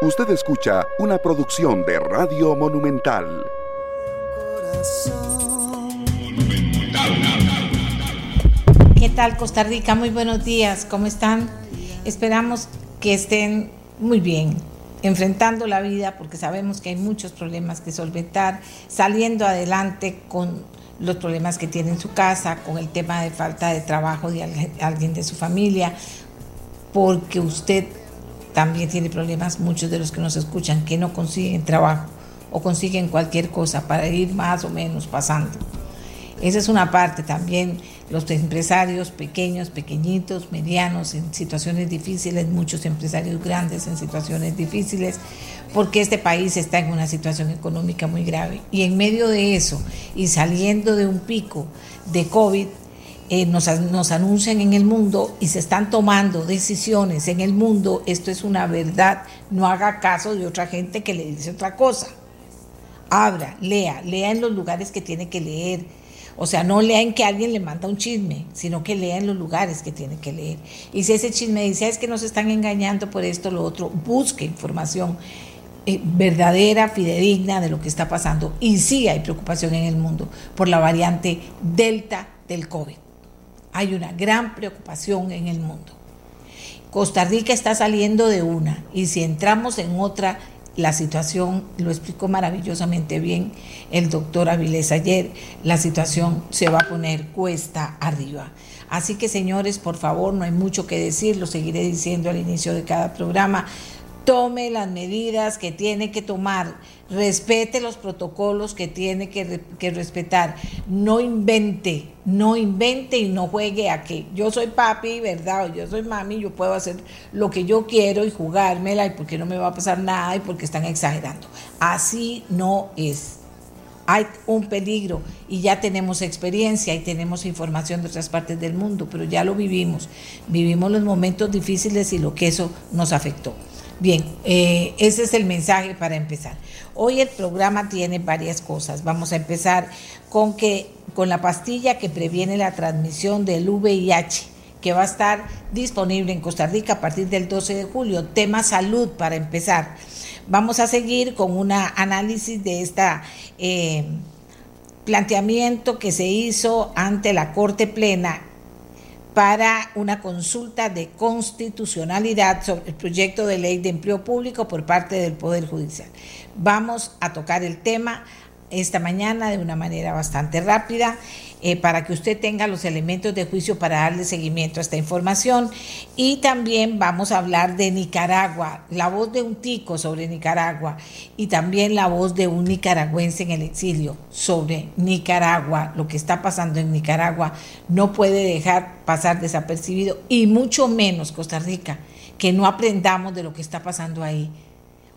Usted escucha una producción de Radio Monumental. ¿Qué tal Costa Rica? Muy buenos días, ¿cómo están? Esperamos que estén muy bien, enfrentando la vida porque sabemos que hay muchos problemas que solventar, saliendo adelante con los problemas que tiene en su casa, con el tema de falta de trabajo de alguien de su familia, porque usted también tiene problemas, muchos de los que nos escuchan, que no consiguen trabajo o consiguen cualquier cosa para ir más o menos pasando. Esa es una parte también, los empresarios pequeños, pequeñitos, medianos, en situaciones difíciles, muchos empresarios grandes en situaciones difíciles, porque este país está en una situación económica muy grave. Y en medio de eso, y saliendo de un pico de COVID, eh, nos, nos anuncian en el mundo y se están tomando decisiones en el mundo, esto es una verdad, no haga caso de otra gente que le dice otra cosa. Abra, lea, lea en los lugares que tiene que leer o sea, no lea en que alguien le manda un chisme, sino que lea en los lugares que tiene que leer. Y si ese chisme dice, es que nos están engañando por esto, lo otro, busque información eh, verdadera, fidedigna de lo que está pasando. Y sí hay preocupación en el mundo por la variante Delta del COVID. Hay una gran preocupación en el mundo. Costa Rica está saliendo de una y si entramos en otra, la situación, lo explicó maravillosamente bien el doctor Avilés ayer, la situación se va a poner cuesta arriba. Así que señores, por favor, no hay mucho que decir, lo seguiré diciendo al inicio de cada programa tome las medidas que tiene que tomar, respete los protocolos que tiene que, respetar, no invente, no invente y no juegue a que yo soy papi, ¿verdad? O yo soy mami, yo puedo hacer lo que yo quiero y jugármela y porque no me va a pasar nada y porque están exagerando. Así no es. Hay un peligro y ya tenemos experiencia y tenemos información de otras partes del mundo, pero ya lo vivimos. Vivimos los momentos difíciles y lo que eso nos afectó. Bien, eh, ese es el mensaje para empezar. Hoy el programa tiene varias cosas. Vamos a empezar con que con la pastilla que previene la transmisión del VIH que va a estar disponible en Costa Rica a partir del 12 de julio. Tema salud para empezar. Vamos a seguir con un análisis de este planteamiento que se hizo ante la Corte Plena para una consulta de constitucionalidad sobre el proyecto de ley de empleo público por parte del Poder Judicial. Vamos a tocar el tema esta mañana de una manera bastante rápida eh, para que usted tenga los elementos de juicio para darle seguimiento a esta información. Y también vamos a hablar de Nicaragua, la voz de un tico sobre Nicaragua y también la voz de un nicaragüense en el exilio sobre Nicaragua. Lo que está pasando en Nicaragua no puede dejar pasar desapercibido y mucho menos Costa Rica, que no aprendamos de lo que está pasando ahí.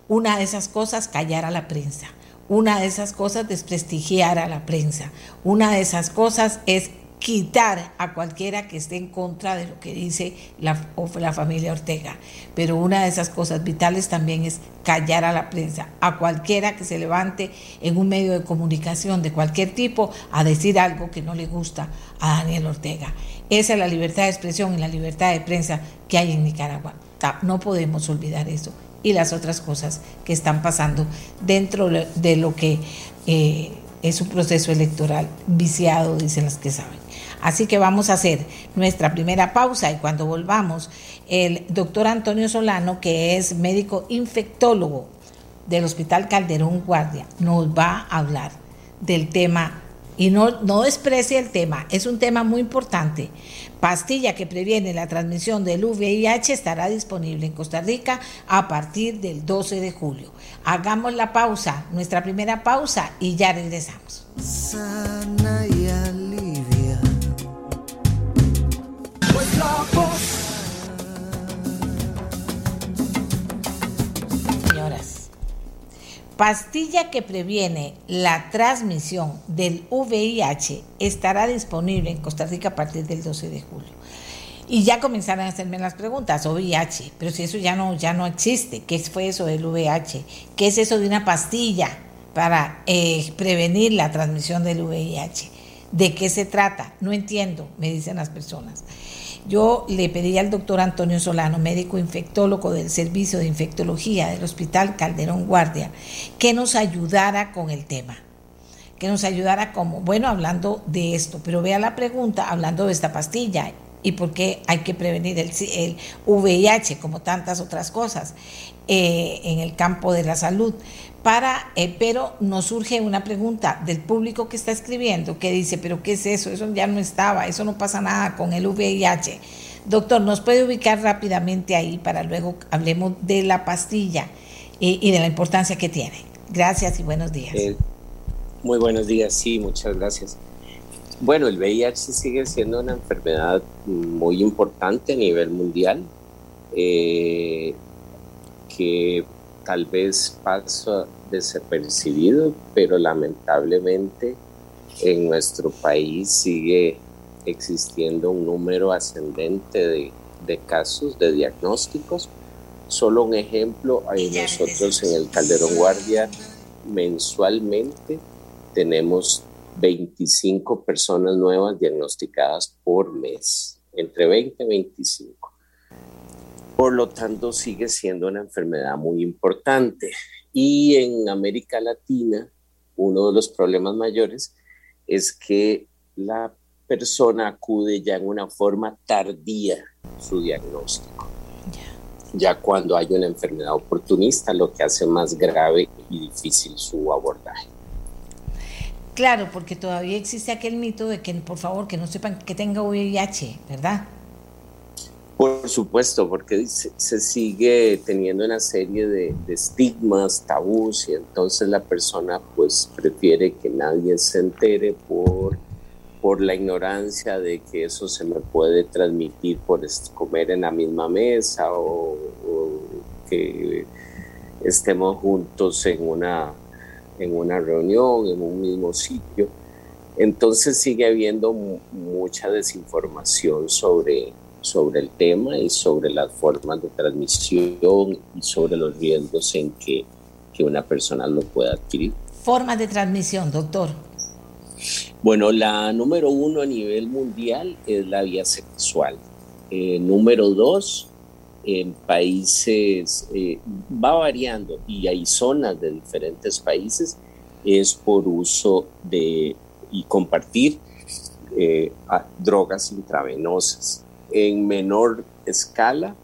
Una de esas cosas, callar a la prensa una de esas cosas desprestigiar a la prensa. Una de esas cosas es quitar a cualquiera que esté en contra de lo que dice la, la, familia Ortega. Pero una de esas cosas vitales también es callar a la prensa, a cualquiera que se levante en un medio de comunicación de cualquier tipo a decir algo que no le gusta a Daniel Ortega. Esa es la libertad de expresión y la libertad de prensa que hay en Nicaragua. No podemos olvidar eso y las otras cosas que están pasando dentro de lo que eh, es un proceso electoral viciado, dicen las que saben. Así que vamos a hacer nuestra primera pausa y cuando volvamos, el doctor Antonio Solano, que es médico infectólogo del Hospital Calderón Guardia, nos va a hablar del tema y no, no desprecie el tema, es un tema muy importante. Pastilla que previene la transmisión del VIH estará disponible en Costa Rica a partir del 12 de julio. Hagamos la pausa, nuestra primera pausa y ya regresamos. Sana y alivia. Pues pastilla que previene la transmisión del VIH estará disponible en Costa Rica a partir del 12 de julio. Y ya comenzaron a hacerme las preguntas, VIH, pero si eso ya no, ya no existe, ¿qué fue eso del VIH? ¿Qué es eso de una pastilla para eh, prevenir la transmisión del VIH? ¿De qué se trata? No entiendo, me dicen las personas. Yo le pedí al doctor Antonio Solano, médico infectólogo del Servicio de Infectología del Hospital Calderón Guardia, que nos ayudara con el tema que nos ayudara como, bueno, hablando de esto, pero vea la pregunta hablando de esta pastilla y por qué hay que prevenir el, VIH, como tantas otras cosas, eh, en el campo de la salud. Para, eh, pero nos surge una pregunta del público que está escribiendo que dice, pero ¿qué es eso? Eso ya no estaba, eso no pasa nada con el VIH. Doctor, ¿nos puede ubicar rápidamente ahí para luego hablemos de la pastilla y, de la importancia que tiene? Gracias y buenos días. Eh, muy buenos días, sí, muchas gracias. Bueno, el VIH sigue siendo una enfermedad muy importante a nivel mundial, eh, que tal vez pasa desapercibido, pero lamentablemente en nuestro país sigue existiendo un número ascendente de, de casos, de diagnósticos. Solo un ejemplo, hay nosotros en el Calderón Guardia mensualmente tenemos 25 personas nuevas diagnosticadas por mes, entre 20 y 25. Por lo tanto, sigue siendo una enfermedad muy importante. Y en América Latina, uno de los problemas mayores es que la persona acude ya en una forma tardía su diagnóstico. Ya cuando hay una enfermedad oportunista, lo que hace más grave y difícil su abordaje. Claro, porque todavía existe aquel mito de que, por favor, que no sepan que tenga VIH, ¿verdad? Por supuesto, porque se, sigue teniendo una serie de, estigmas, tabús, y entonces la persona pues prefiere que nadie se entere por, por la ignorancia de que eso se me puede transmitir por comer en la misma mesa o que estemos juntos en una en una reunión, en un mismo sitio. Entonces sigue habiendo mucha desinformación sobre, sobre el tema y sobre las formas de transmisión y sobre los riesgos en que, que una persona lo pueda adquirir. Formas de transmisión, doctor. Bueno, la número uno a nivel mundial es la vía sexual. Eh, número dos, en países, eh, va variando y hay zonas de diferentes países, es por uso de y compartir eh, drogas intravenosas. En menor escala,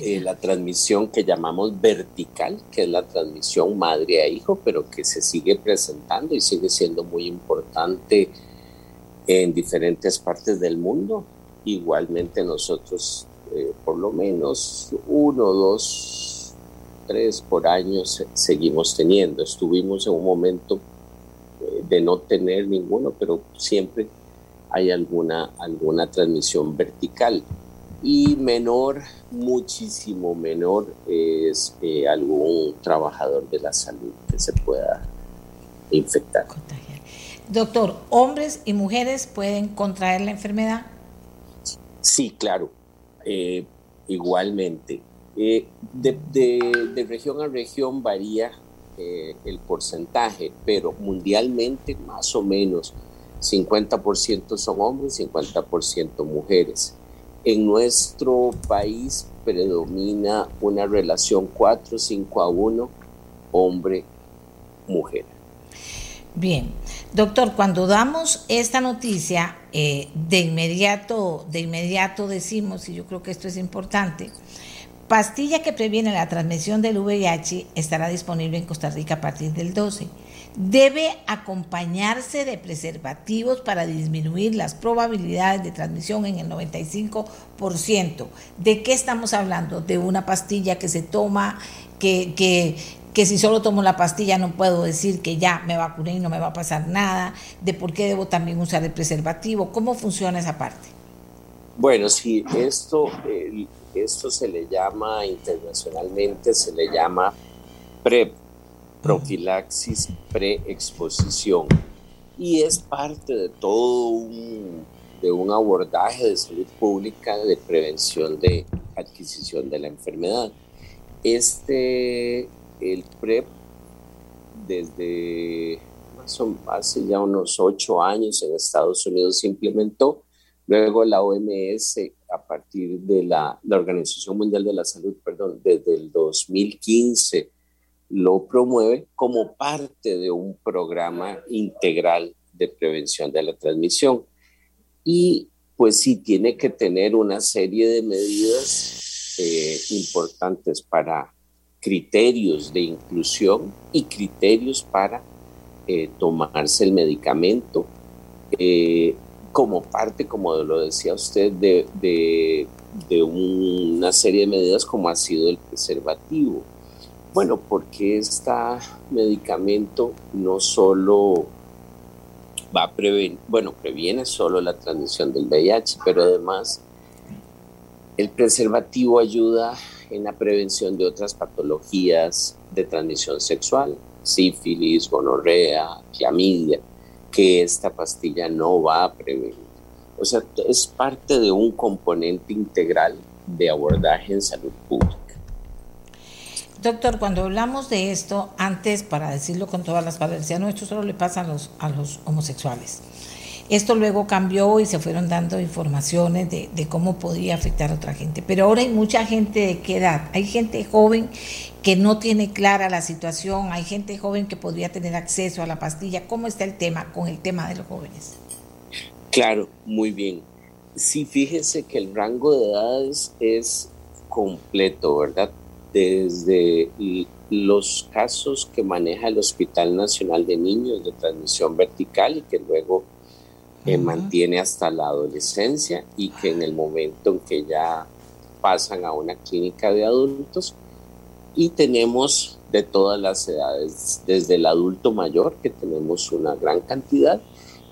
eh, la transmisión que llamamos vertical, que es la transmisión madre a hijo, pero que se sigue presentando y sigue siendo muy importante en diferentes partes del mundo. Igualmente nosotros eh, por lo menos uno, dos, tres por año seguimos teniendo. Estuvimos en un momento eh, de no tener ninguno, pero siempre hay alguna, alguna transmisión vertical. Y menor, muchísimo menor, es eh, algún trabajador de la salud que se pueda infectar. Doctor, ¿hombres y mujeres pueden contraer la enfermedad? Sí, claro. Eh, igualmente. Eh, de, región a región varía eh, el porcentaje, pero mundialmente más o menos 50% son hombres, 50% mujeres. En nuestro país predomina una relación 4, 5 a 1, hombre-mujer. Bien, doctor, cuando damos esta noticia, eh, de inmediato, de inmediato decimos, y yo creo que esto es importante, pastilla que previene la transmisión del VIH estará disponible en Costa Rica a partir del 12. Debe acompañarse de preservativos para disminuir las probabilidades de transmisión en el 95%. ¿De qué estamos hablando? De una pastilla que se toma, que, que, que si solo tomo la pastilla no puedo decir que ya me vacuné y no me va a pasar nada, de por qué debo también usar el preservativo, ¿cómo funciona esa parte? Bueno, sí, esto, esto se le llama internacionalmente, se le llama PrEP, profilaxis preexposición, y es parte de todo un, de un abordaje de salud pública de prevención de adquisición de la enfermedad. Este el PREP desde hace ya unos ocho años en Estados Unidos se implementó Luego la OMS, a partir de la, la Organización Mundial de la Salud, perdón, desde el 2015, lo promueve como parte de un programa integral de prevención de la transmisión. Y pues sí, tiene que tener una serie de medidas eh, importantes para criterios de inclusión y criterios para eh, tomarse el medicamento eh, como parte, como lo decía usted, de, de, de, una serie de medidas como ha sido el preservativo. Bueno, porque este medicamento no solo va a prevenir, bueno, previene solo la transmisión del VIH, pero además el preservativo ayuda en la prevención de otras patologías de transmisión sexual, sífilis, gonorrea, clamidia, que esta pastilla no va a prevenir. O sea, es parte de un componente integral de abordaje en salud pública. Doctor, cuando hablamos de esto, antes, para decirlo con todas las palabras, no, esto solo le pasa a los, homosexuales. Esto luego cambió y se fueron dando informaciones de, cómo podía afectar a otra gente. Pero ahora hay mucha gente de qué edad. Hay gente joven que no tiene clara la situación, hay gente joven que podría tener acceso a la pastilla. ¿Cómo está el tema con el tema de los jóvenes? Claro, muy bien. Sí, fíjense que el rango de edades es completo, ¿verdad? Desde los casos que maneja el Hospital Nacional de Niños de transmisión vertical y que luego eh, mantiene hasta la adolescencia y que en el momento en que ya pasan a una clínica de adultos. Y tenemos de todas las edades, desde el adulto mayor, que tenemos una gran cantidad,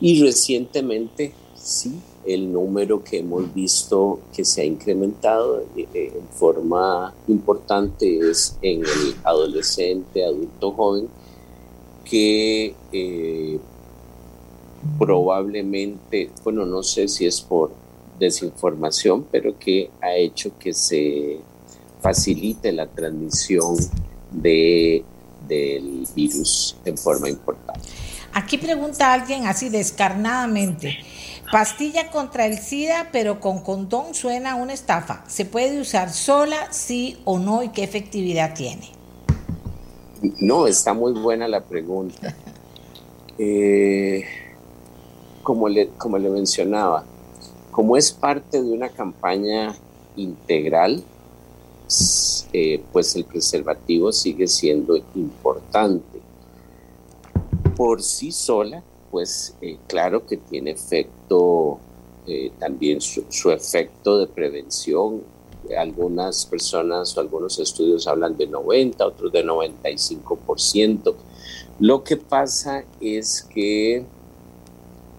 y recientemente sí el número que hemos visto que se ha incrementado eh, eh, en forma importante es en el adolescente, adulto joven, que eh, probablemente, bueno, no sé si es por desinformación, pero que ha hecho que se facilite la transmisión de, del virus en forma importante. Aquí pregunta alguien así descarnadamente. Pastilla contra el SIDA, pero con condón suena una estafa. ¿Se puede usar sola, sí o no? ¿Y qué efectividad tiene? No, está muy buena la pregunta. Eh, como, le, como le mencionaba, como es parte de una campaña integral, eh, pues el preservativo sigue siendo importante. Por sí sola, pues eh, claro que tiene efecto, eh, también su, efecto de prevención. Algunas personas o algunos estudios hablan de 90, otros de 95%. Lo que pasa es que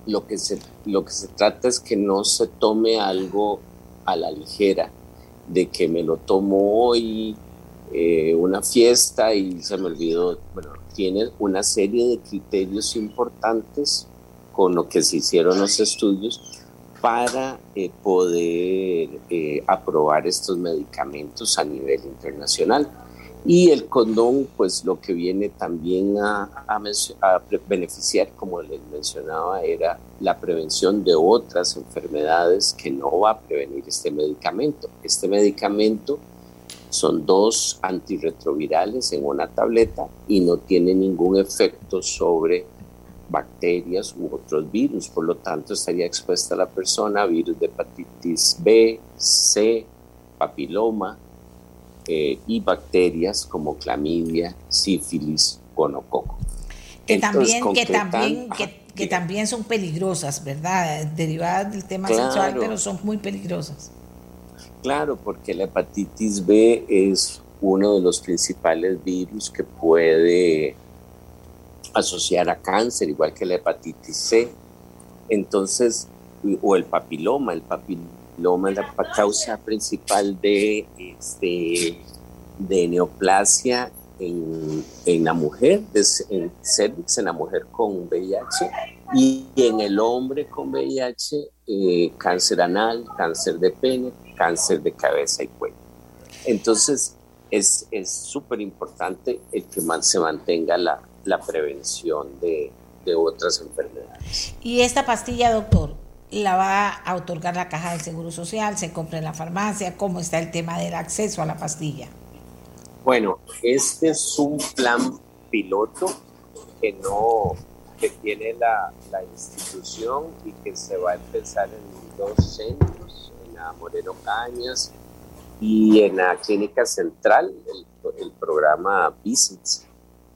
lo que se, lo que se trata es que no se tome algo a la ligera, de que me lo tomo hoy, eh, una fiesta y se me olvidó, bueno, tiene una serie de criterios importantes con lo que se hicieron los estudios para eh, poder eh, aprobar estos medicamentos a nivel internacional. Y el condón, pues lo que viene también a, a, a, beneficiar, como les mencionaba, era la prevención de otras enfermedades que no va a prevenir este medicamento. Este medicamento son dos antirretrovirales en una tableta y no tiene ningún efecto sobre bacterias u otros virus. Por lo tanto, estaría expuesta la persona a virus de hepatitis B, C, papiloma eh, y bacterias como clamidia, sífilis, gonococo. Que también, que también, que, también son peligrosas, ¿verdad? Derivadas del tema sexual, pero son muy peligrosas. Claro, porque la hepatitis B es uno de los principales virus que puede asociar a cáncer, igual que la hepatitis C. Entonces, o el papiloma, el papiloma es la causa principal de, este, de neoplasia en, la mujer, en cervix, en la mujer con VIH, y en el hombre con VIH, eh, cáncer anal, cáncer de pene, cáncer de cabeza y cuello. Entonces, es súper importante el que se mantenga la, la prevención de, de, otras enfermedades. ¿Y esta pastilla, doctor, la va a otorgar la caja del Seguro Social? ¿Se compra en la farmacia? ¿Cómo está el tema del acceso a la pastilla? Bueno, este es un plan piloto que no que tiene la, la institución y que se va a empezar en dos centros, en la Moreno Cañas y en la Clínica Central, el, el programa Visits.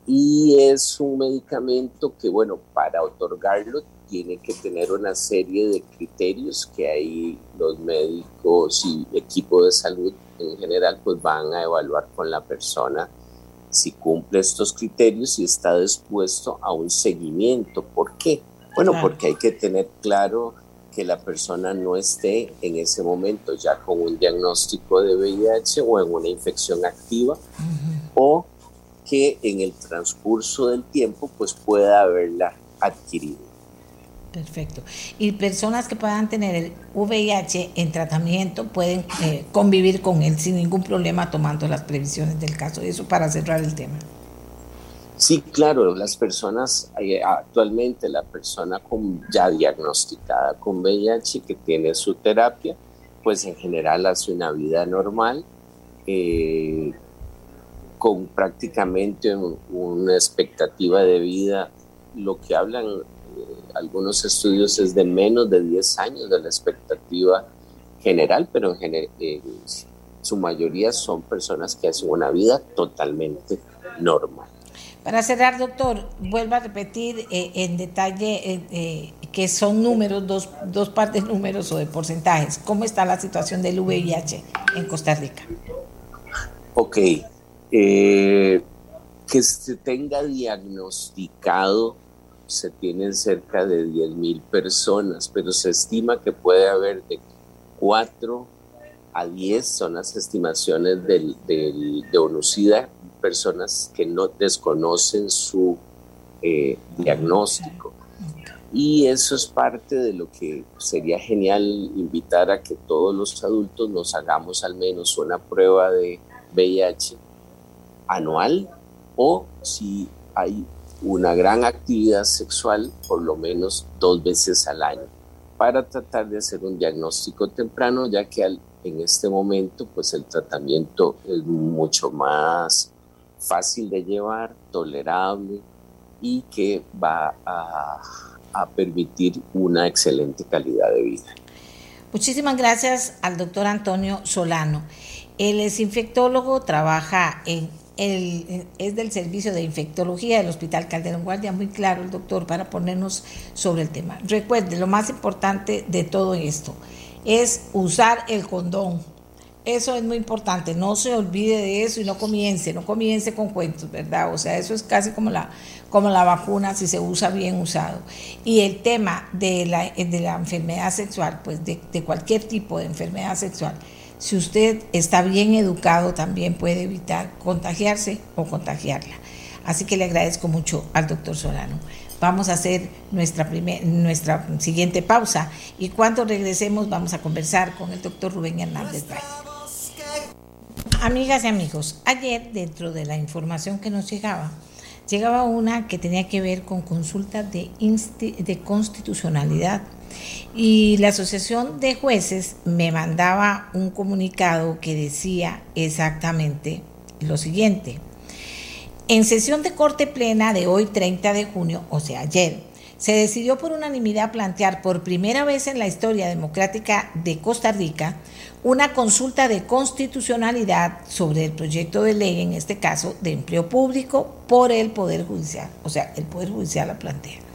Y es un medicamento que, bueno, para otorgarlo tiene que tener una serie de criterios que ahí los médicos y equipo de salud en general pues van a evaluar con la persona si cumple estos criterios y está dispuesto a un seguimiento. ¿Por qué? Bueno, porque hay que tener claro que la persona no esté en ese momento ya con un diagnóstico de VIH o en una infección activa o que en el transcurso del tiempo pues pueda haberla adquirido. Perfecto. Y personas que puedan tener el VIH en tratamiento pueden eh, convivir con él sin ningún problema tomando las previsiones del caso. Eso para cerrar el tema. Sí, claro, las personas, eh, actualmente la persona con, ya diagnosticada con VIH que tiene su terapia, pues en general hace una vida normal, eh, con prácticamente una expectativa de vida, lo que hablan algunos estudios es de menos de 10 años de la expectativa general, pero en, su mayoría son personas que hacen una vida totalmente normal. Para cerrar, doctor, vuelvo a repetir eh, en detalle eh, eh, que son números, dos, dos partes números o de porcentajes. ¿Cómo está la situación del VIH en Costa Rica? Ok. Que se tenga diagnosticado se tienen cerca de 10.000 personas, pero se estima que puede haber de 4 a 10, son las estimaciones del, de ONUCIDA, personas que no desconocen su eh, diagnóstico. Y eso es parte de lo que sería genial invitar a que todos los adultos nos hagamos al menos una prueba de VIH anual o si hay una gran actividad sexual por lo menos dos veces al año para tratar de hacer un diagnóstico temprano, ya que en este momento pues el tratamiento es mucho más fácil de llevar, tolerable y que va a, a permitir una excelente calidad de vida. Muchísimas gracias al doctor Antonio Solano. Él es infectólogo, trabaja en es del servicio de infectología del Hospital Calderón Guardia, muy claro el doctor para ponernos sobre el tema. Recuerde, lo más importante de todo esto es usar el condón. Eso es muy importante, no se olvide de eso y no comience, no comience con cuentos, ¿verdad? O sea, eso es casi como la, como la vacuna si se usa bien usado. Y el tema de la, de la enfermedad sexual, pues de cualquier tipo de enfermedad sexual, si usted está bien educado, también puede evitar contagiarse o contagiarla. Así que le agradezco mucho al doctor Solano. Vamos a hacer nuestra, nuestra siguiente pausa y cuando regresemos vamos a conversar con el doctor Rubén Hernández Amigas y amigos, ayer dentro de la información que nos llegaba, llegaba una que tenía que ver con consultas de, de constitucionalidad y la Asociación de Jueces me mandaba un comunicado que decía exactamente lo siguiente. En sesión de corte plena de hoy 30 de junio, o sea, ayer, se decidió por unanimidad plantear por primera vez en la historia democrática de Costa Rica una consulta de constitucionalidad sobre el proyecto de ley, en este caso de empleo público, por el Poder Judicial. O sea, el Poder Judicial la plantea.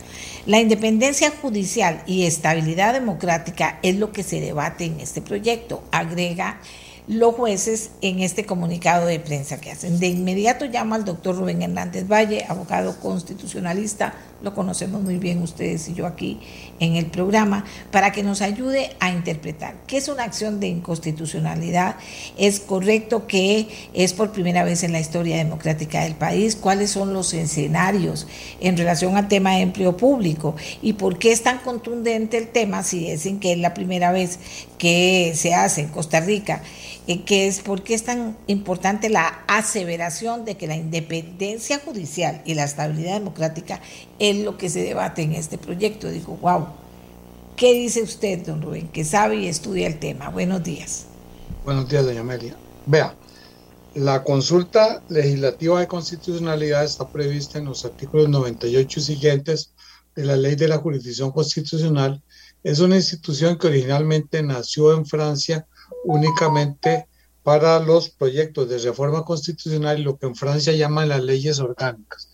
La independencia judicial y estabilidad democrática es lo que se debate en este proyecto, agrega los jueces en este comunicado de prensa que hacen. De inmediato llamo al doctor Rubén Hernández Valle, abogado constitucionalista, lo conocemos muy bien ustedes y yo aquí en el programa, para que nos ayude a interpretar qué es una acción de inconstitucionalidad, es correcto que es por primera vez en la historia democrática del país, cuáles son los escenarios en relación al tema de empleo público y por qué es tan contundente el tema si dicen que es la primera vez que se hace en Costa Rica eh, que es por qué es tan importante la aseveración de que la independencia judicial y la estabilidad democrática es lo que se debate en este proyecto. Digo, wow, ¿Qué dice usted, don Rubén, que sabe y estudia el tema? Buenos días. Buenos días, doña Amelia. Vea, la consulta legislativa de constitucionalidad está prevista en los artículos 98 y siguientes de la Ley de la Jurisdicción Constitucional. Es una institución que originalmente nació en Francia únicamente para los proyectos de reforma constitucional y lo que en Francia llaman las leyes orgánicas.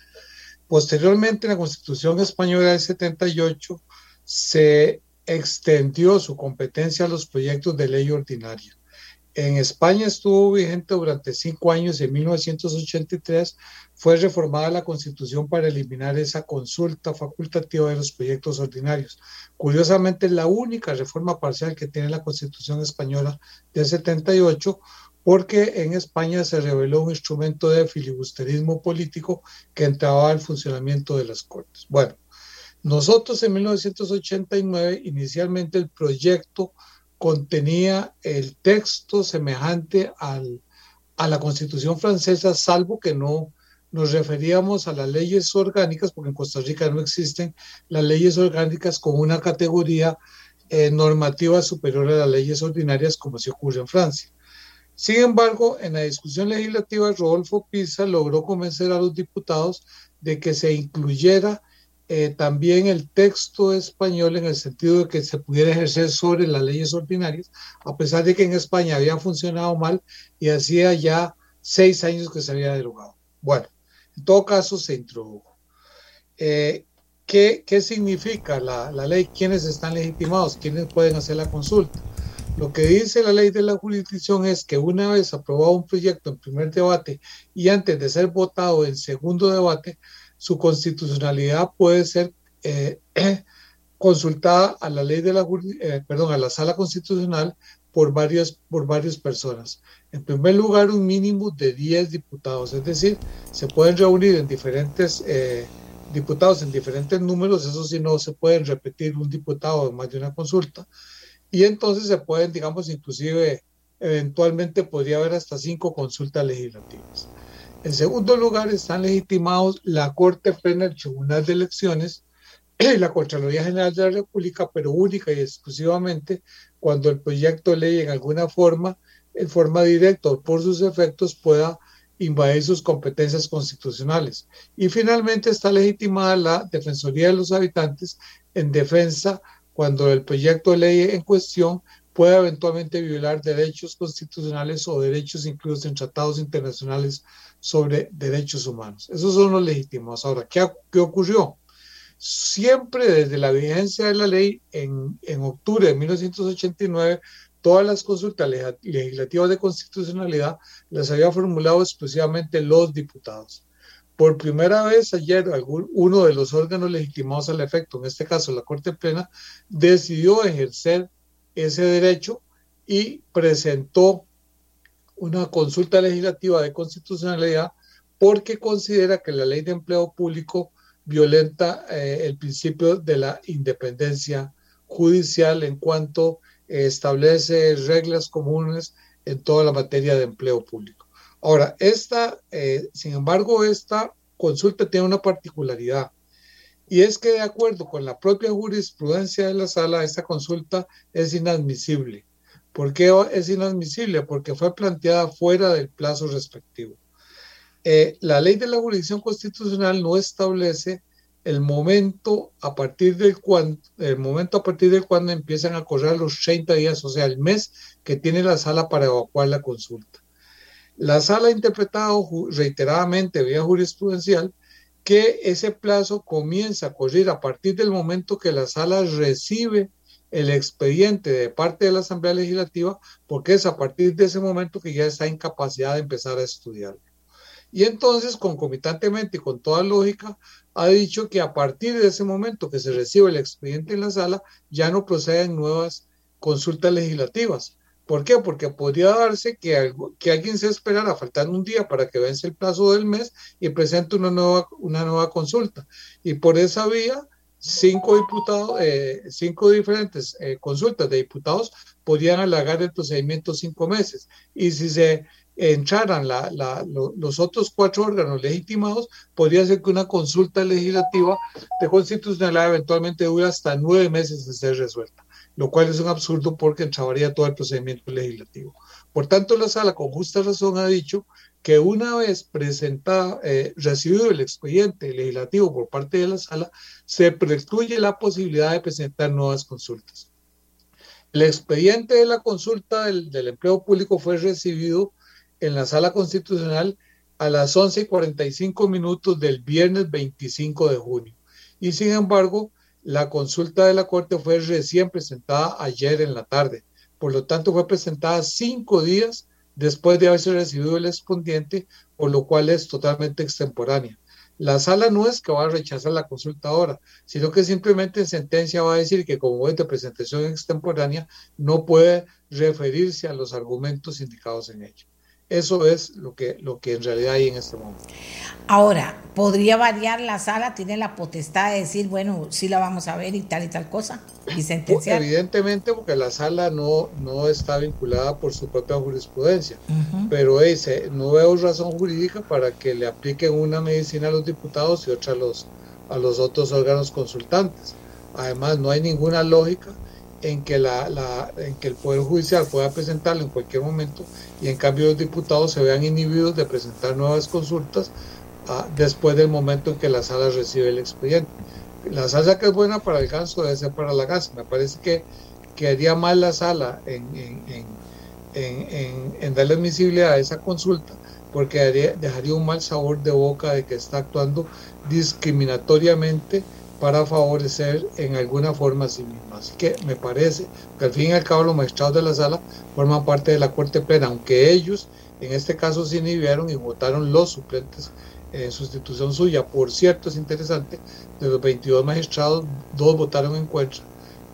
Posteriormente, en la Constitución Española del 78 se extendió su competencia a los proyectos de ley ordinaria. En España estuvo vigente durante cinco años. En 1983 fue reformada la Constitución para eliminar esa consulta facultativa de los proyectos ordinarios. Curiosamente, es la única reforma parcial que tiene la Constitución española del 78 porque en España se reveló un instrumento de filibusterismo político que entraba al funcionamiento de las Cortes. Bueno, nosotros en 1989, inicialmente el proyecto contenía el texto semejante al, a la Constitución francesa, salvo que no nos referíamos a las leyes orgánicas, porque en Costa Rica no existen las leyes orgánicas con una categoría eh, normativa superior a las leyes ordinarias como se ocurre en Francia. Sin embargo, en la discusión legislativa, Rodolfo Pisa logró convencer a los diputados de que se incluyera eh, también el texto español en el sentido de que se pudiera ejercer sobre las leyes ordinarias, a pesar de que en España había funcionado mal y hacía ya seis años que se había derogado. Bueno, en todo caso se introdujo. Eh, ¿qué, ¿qué, significa la, la ley? ¿Quiénes están legitimados? ¿Quiénes pueden hacer la consulta? Lo que dice la ley de la jurisdicción es que una vez aprobado un proyecto en primer debate y antes de ser votado en segundo debate, su constitucionalidad puede ser eh, consultada a la ley de la eh, perdón, a la sala constitucional por varias, por varias personas. En primer lugar, un mínimo de 10 diputados, es decir, se pueden reunir en diferentes eh, diputados en diferentes números, eso sí no se pueden repetir un diputado más de una consulta, y entonces se pueden, digamos, inclusive, eventualmente podría haber hasta cinco consultas legislativas. En segundo lugar, están legitimados la Corte Plena, el Tribunal de Elecciones la Contraloría General de la República, pero única y exclusivamente cuando el proyecto de ley en alguna forma, en forma directa o por sus efectos, pueda invadir sus competencias constitucionales. Y finalmente está legitimada la Defensoría de los Habitantes en defensa cuando el proyecto de ley en cuestión pueda eventualmente violar derechos constitucionales o derechos incluidos en tratados internacionales sobre derechos humanos. Esos son los legítimos. Ahora, ¿qué, qué ocurrió? Siempre desde la vigencia de la ley en, en octubre de 1989, todas las consultas legislativas de constitucionalidad las había formulado exclusivamente los diputados. Por primera vez ayer, algún, uno de los órganos legitimados al efecto, en este caso la Corte Plena, decidió ejercer ese derecho y presentó una consulta legislativa de constitucionalidad porque considera que la ley de empleo público violenta eh, el principio de la independencia judicial en cuanto eh, establece reglas comunes en toda la materia de empleo público. Ahora, esta, eh, sin embargo, esta consulta tiene una particularidad y es que de acuerdo con la propia jurisprudencia de la sala, esta consulta es inadmisible. ¿Por qué es inadmisible? Porque fue planteada fuera del plazo respectivo. Eh, la ley de la jurisdicción constitucional no establece el momento a partir del cuando, el momento a partir del cuando empiezan a correr los 30 días, o sea, el mes que tiene la sala para evacuar la consulta. La sala ha interpretado reiteradamente vía jurisprudencial que ese plazo comienza a correr a partir del momento que la sala recibe el expediente de parte de la Asamblea Legislativa, porque es a partir de ese momento que ya está en capacidad de empezar a estudiar. Y entonces, concomitantemente y con toda lógica, ha dicho que a partir de ese momento que se recibe el expediente en la sala, ya no proceden nuevas consultas legislativas. ¿Por qué? Porque podría darse que, que alguien se esperara faltando un día para que vence el plazo del mes y presente una nueva consulta. Y por esa vía, cinco diputados, eh, cinco diferentes eh, consultas de diputados podían alargar el procedimiento cinco meses. Y si se entraran los otros cuatro órganos legitimados, podría ser que una consulta legislativa de constitucionalidad eventualmente dure hasta nueve meses de ser resuelta, lo cual es un absurdo porque entrabaría todo el procedimiento legislativo. Por tanto, la sala con justa razón ha dicho que una vez presentada, eh, recibido el expediente legislativo por parte de la sala, se precluye la posibilidad de presentar nuevas consultas. El expediente de la consulta del, del empleo público fue recibido en la sala constitucional a las 11 y 45 minutos del viernes 25 de junio. Y sin embargo, la consulta de la Corte fue recién presentada ayer en la tarde. Por lo tanto, fue presentada cinco días después de haberse recibido el expediente, por lo cual es totalmente extemporánea. La sala no es que va a rechazar la consulta ahora, sino que simplemente en sentencia va a decir que como es de presentación extemporánea, no puede referirse a los argumentos indicados en ella. Eso es lo que, lo que en realidad hay en este momento. Ahora, ¿podría variar la sala? ¿Tiene la potestad de decir, bueno, sí la vamos a ver y tal y tal cosa? Y sentenciar. Evidentemente, porque la sala no, no está vinculada por su propia jurisprudencia. Pero ese, no veo razón jurídica para que le apliquen una medicina a los diputados y otra a los, a los otros órganos consultantes. Además, no hay ninguna lógica en que, la, la, en que el Poder Judicial pueda presentarlo en cualquier momento y en cambio los diputados se vean inhibidos de presentar nuevas consultas ah, después del momento en que la sala recibe el expediente. La sala que es buena para el ganso debe ser para la gas. Me parece que, que haría mal la sala en, en, en, en darle admisibilidad a esa consulta porque dejaría un mal sabor de boca de que está actuando discriminatoriamente para favorecer en alguna forma a sí misma. Así que me parece que al fin y al cabo los magistrados de la sala forman parte de la Corte Plena, aunque ellos en este caso se inhibieron y votaron los suplentes en sustitución suya. Por cierto, es interesante, de los 22 magistrados, dos votaron en contra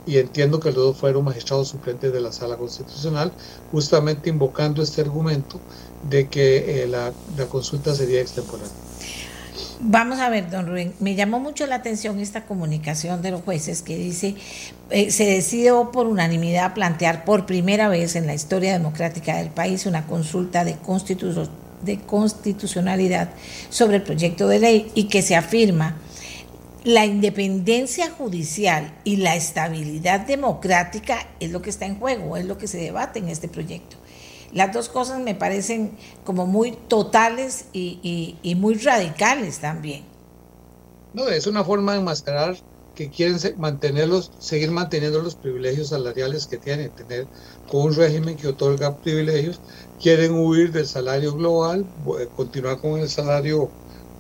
y entiendo que los dos fueron magistrados suplentes de la sala constitucional, justamente invocando este argumento de que eh, la, la consulta sería extemporánea. Vamos a ver, don Rubén, me llamó mucho la atención esta comunicación de los jueces que dice, eh, se decidió por unanimidad plantear por primera vez en la historia democrática del país una consulta de, de constitucionalidad sobre el proyecto de ley y que se afirma la independencia judicial y la estabilidad democrática es lo que está en juego, es lo que se debate en este proyecto. Las dos cosas me parecen como muy totales y, muy radicales también. No, es una forma de enmascarar que quieren mantenerlos, seguir manteniendo los privilegios salariales que tienen, tener con un régimen que otorga privilegios, quieren huir del salario global, continuar con el salario,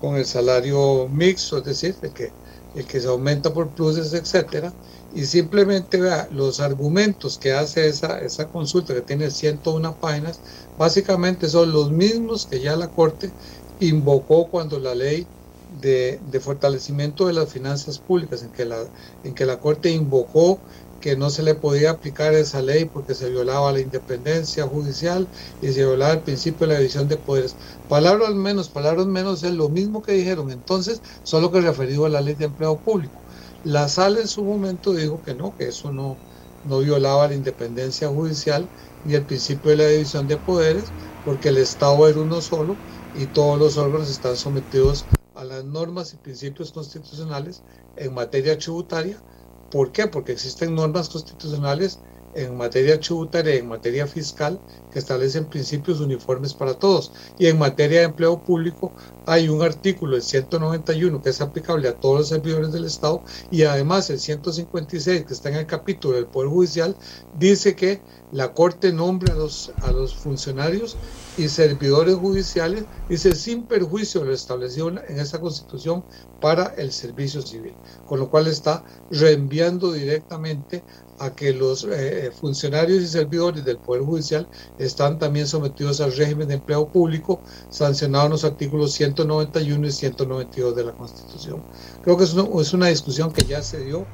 con el salario mixto, es decir, el que, el que se aumenta por pluses, etcétera, y simplemente vea los argumentos que hace esa, esa consulta que tiene 101 páginas, básicamente son los mismos que ya la Corte invocó cuando la ley de, de fortalecimiento de las finanzas públicas, en que, la, en que la Corte invocó que no se le podía aplicar esa ley porque se violaba la independencia judicial y se violaba el principio de la división de poderes. Palabras menos, palabras menos es lo mismo que dijeron entonces, solo que referido a la ley de empleo público. La sala en su momento dijo que no, que eso no, no violaba la independencia judicial ni el principio de la división de poderes, porque el Estado era uno solo y todos los órganos están sometidos a las normas y principios constitucionales en materia tributaria. ¿Por qué? Porque existen normas constitucionales en materia tributaria y en materia fiscal que establecen principios uniformes para todos. Y en materia de empleo público hay un artículo, el 191, que es aplicable a todos los servidores del Estado y además el 156, que está en el capítulo del Poder Judicial, dice que la Corte nombra a los, a los funcionarios y servidores judiciales, dice sin perjuicio de lo establecido en esa constitución para el servicio civil, con lo cual está reenviando directamente a que los eh, funcionarios y servidores del Poder Judicial están también sometidos al régimen de empleo público sancionado en los artículos 191 y 192 de la Constitución. Creo que es una, es una discusión que ya se dio.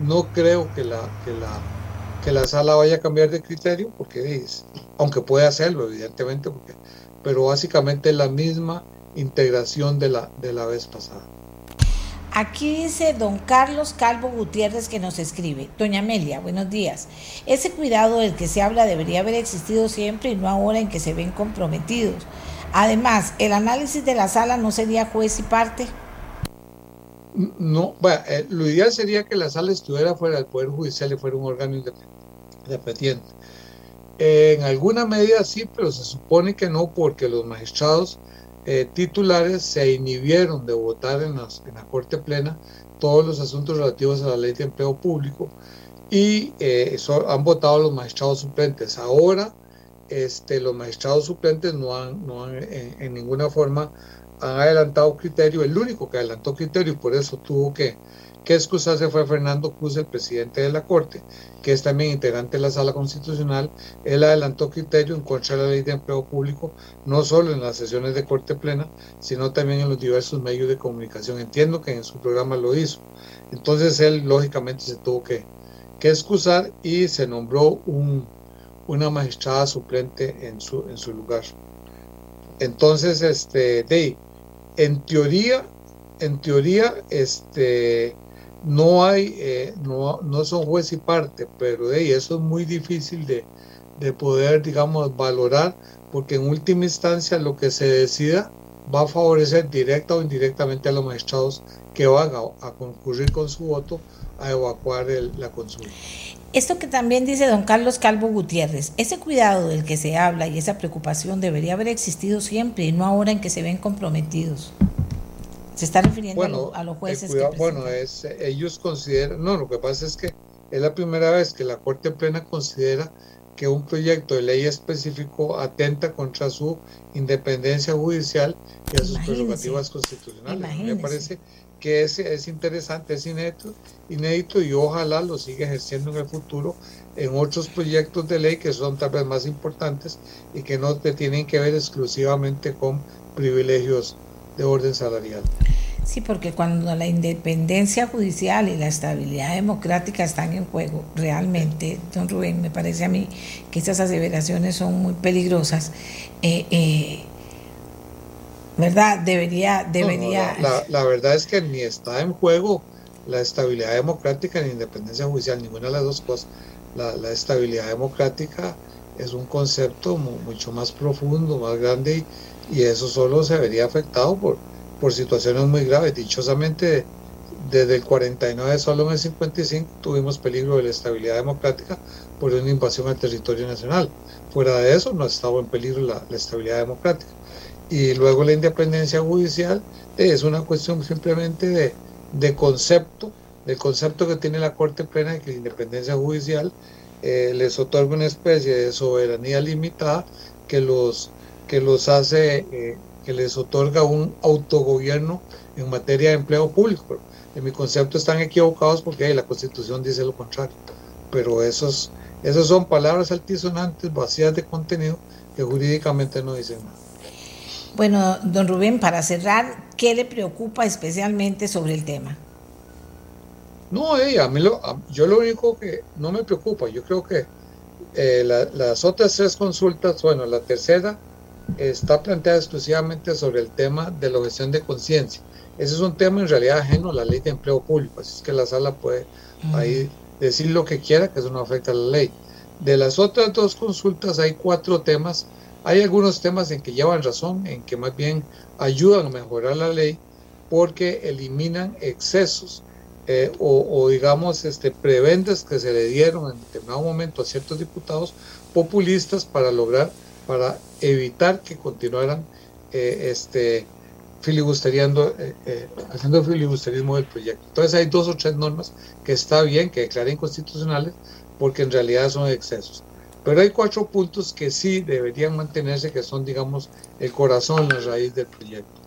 No creo que la, que la, que la sala vaya a cambiar de criterio, porque es, aunque puede hacerlo, evidentemente, porque, pero básicamente es la misma integración de la, de la vez pasada. Aquí dice don Carlos Calvo Gutiérrez que nos escribe. Doña Amelia, buenos días. Ese cuidado del que se habla debería haber existido siempre y no ahora en que se ven comprometidos. Además, el análisis de la sala no sería juez y parte. No, bueno, eh, lo ideal sería que la sala estuviera fuera del Poder Judicial y fuera un órgano independiente. en alguna medida sí, pero se supone que no, porque los magistrados eh, titulares se inhibieron de votar en, en, la Corte Plena todos los asuntos relativos a la ley de empleo público y eh, han votado los magistrados suplentes. Ahora, este, los magistrados suplentes no han, no han en, ninguna forma han adelantado criterio. El único que adelantó criterio y por eso tuvo que, que excusarse fue Fernando Cruz, el presidente de la Corte, que es también integrante de la Sala Constitucional. Él adelantó criterio en contra de la ley de empleo público, no solo en las sesiones de Corte Plena, sino también en los diversos medios de comunicación. Entiendo que en su programa lo hizo. Entonces él, lógicamente, se tuvo que, que excusar y se nombró un, una magistrada suplente en su, en su lugar. Entonces, este, en teoría, en teoría, este, no hay, eh, no, no son juez y parte, pero eso es muy difícil de, de poder, digamos, valorar, porque en última instancia lo que se decida va a favorecer directa o indirectamente a los magistrados que van a, concurrir con su voto a evacuar la consulta. Esto que también dice don Carlos Calvo Gutiérrez, ese cuidado del que se habla y esa preocupación debería haber existido siempre y no ahora en que se ven comprometidos. Se está refiriendo a, los jueces. bueno, es, ellos consideran, no, lo que pasa es que es la primera vez que la Corte Plena considera que un proyecto de ley específico atenta contra su independencia judicial y a sus prerrogativas constitucionales. Me parece que es, es interesante, es inédito, inédito y ojalá lo siga ejerciendo en el futuro en otros proyectos de ley que son tal vez más importantes y que no tienen que ver exclusivamente con privilegios de orden salarial. Sí, porque cuando la independencia judicial y la estabilidad democrática están en juego, realmente, don Rubén, me parece a mí que estas aseveraciones son muy peligrosas. Eh, eh, ¿Verdad? Debería... debería... la, verdad es que ni está en juego la estabilidad democrática ni la independencia judicial, ninguna de las dos cosas. La, estabilidad democrática es un concepto mucho más profundo, más grande y, eso solo se vería afectado por, por situaciones muy graves. Dichosamente, desde el 49, solo en el 55, tuvimos peligro de la estabilidad democrática por una invasión al territorio nacional. Fuera de eso, no ha estado en peligro la estabilidad democrática y luego la independencia judicial es una cuestión simplemente de, concepto, del concepto que tiene la Corte Plena de que la independencia judicial eh, les otorga una especie de soberanía limitada que los, que los hace, eh, que les otorga un autogobierno en materia de empleo público. En mi concepto están equivocados porque la Constitución dice lo contrario. Pero esos, esas son palabras altisonantes, vacías de contenido, que jurídicamente no dicen nada. Bueno, don Rubén, para cerrar, ¿qué le preocupa especialmente sobre el tema? No, ella, a mí lo, yo lo único que no me preocupa, yo creo que eh, las otras tres consultas, bueno, la tercera está planteada exclusivamente sobre el tema de la objeción de conciencia. Ese es un tema en realidad ajeno a la ley de empleo público, así es que la sala puede ahí decir lo que quiera, que eso no afecta a la ley. De las otras dos consultas hay cuatro temas hay algunos temas en que llevan razón, en que más bien ayudan a mejorar la ley porque eliminan excesos eh, o, digamos este, prebendas que se le dieron en determinado momento a ciertos diputados populistas para lograr, para evitar que continuaran eh, este, filibusteriando, eh, haciendo filibusterismo del proyecto. Entonces hay dos o tres normas que está bien que declaren constitucionales porque en realidad son excesos. Pero hay cuatro puntos que sí deberían mantenerse, que son, digamos, el corazón, la raíz del proyecto.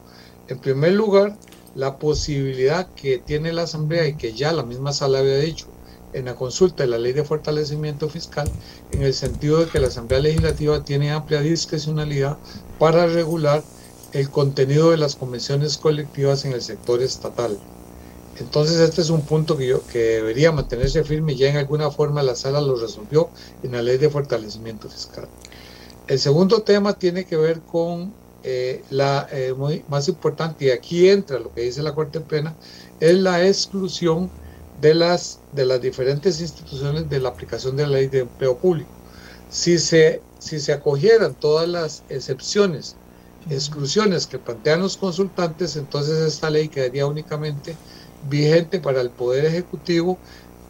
En primer lugar, la posibilidad que tiene la Asamblea y que ya la misma sala había dicho en la consulta de la ley de fortalecimiento fiscal, en el sentido de que la Asamblea Legislativa tiene amplia discrecionalidad para regular el contenido de las convenciones colectivas en el sector estatal. Entonces este es un punto que, yo, que debería mantenerse firme ya en alguna forma la sala lo resolvió en la ley de fortalecimiento fiscal. El segundo tema tiene que ver con eh, la más importante, y aquí entra lo que dice la Corte Plena, es la exclusión de las, de las diferentes instituciones de la aplicación de la ley de empleo público. Si se, si se acogieran todas las excepciones, exclusiones que plantean los consultantes, entonces esta ley quedaría únicamente vigente para el Poder Ejecutivo,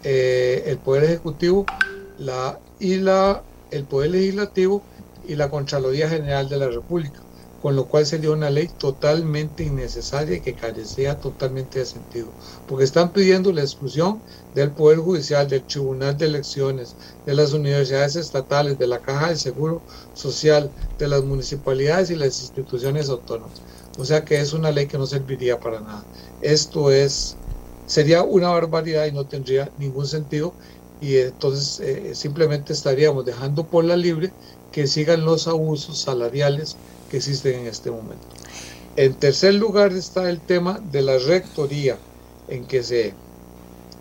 eh, el Poder Ejecutivo la, y la, el Poder Legislativo y la Contraloría General de la República con lo cual sería una ley totalmente innecesaria y que carecía totalmente de sentido, porque están pidiendo la exclusión del Poder Judicial, del Tribunal de Elecciones, de las universidades estatales, de la Caja de Seguro Social, de las municipalidades y las instituciones autónomas. O sea que es una ley que no serviría para nada. Esto es, sería una barbaridad y no tendría ningún sentido y entonces eh, simplemente estaríamos dejando por la libre que sigan los abusos salariales que existen en este momento. En tercer lugar está el tema de la rectoría, en que se,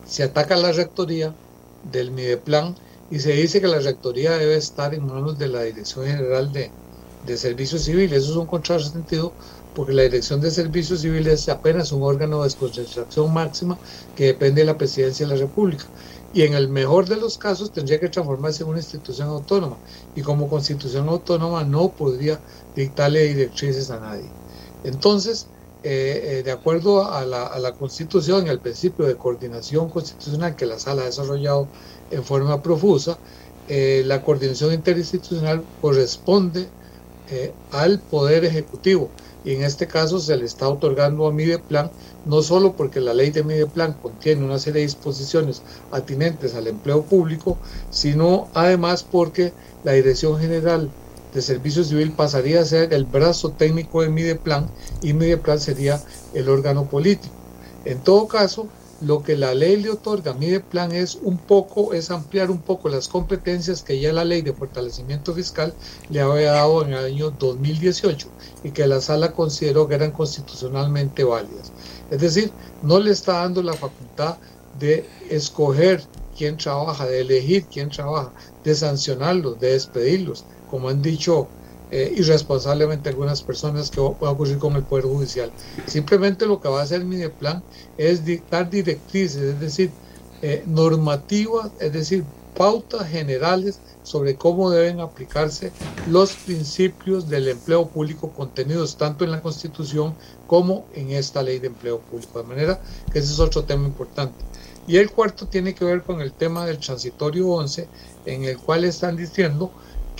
se ataca la rectoría del Mideplan y se dice que la rectoría debe estar en manos de la Dirección General de, de Servicios Civiles. Eso es un contrasentido porque la Dirección de Servicios Civiles es apenas un órgano de desconcentración máxima que depende de la Presidencia de la República y en el mejor de los casos tendría que transformarse en una institución autónoma y como constitución autónoma no podría dictarle directrices a nadie. Entonces, eh, eh, de acuerdo a la, constitución y al principio de coordinación constitucional que la sala ha desarrollado en forma profusa, eh, la coordinación interinstitucional corresponde al Poder Ejecutivo y en este caso se le está otorgando a Mideplan no solo porque la ley de Mideplan contiene una serie de disposiciones atinentes al empleo público, sino además porque la Dirección General de Servicio Civil pasaría a ser el brazo técnico de Mideplan y Mideplan sería el órgano político. En todo caso, lo que la ley le otorga a Mideplan es un poco, es ampliar un poco las competencias que ya la ley de fortalecimiento fiscal le había dado en el año 2018 y que la sala consideró que eran constitucionalmente válidas. Es decir, no le está dando la facultad de escoger quién trabaja, de elegir quién trabaja, de sancionarlos, de despedirlos, como han dicho eh, irresponsablemente algunas personas que va a ocurrir con el Poder Judicial. Simplemente lo que va a hacer mi plan es dictar directrices, es decir, eh, normativas, es decir, pautas generales sobre cómo deben aplicarse los principios del empleo público contenidos tanto en la Constitución como en esta ley de empleo público. De manera que ese es otro tema importante. Y el cuarto tiene que ver con el tema del transitorio 11, en el cual están diciendo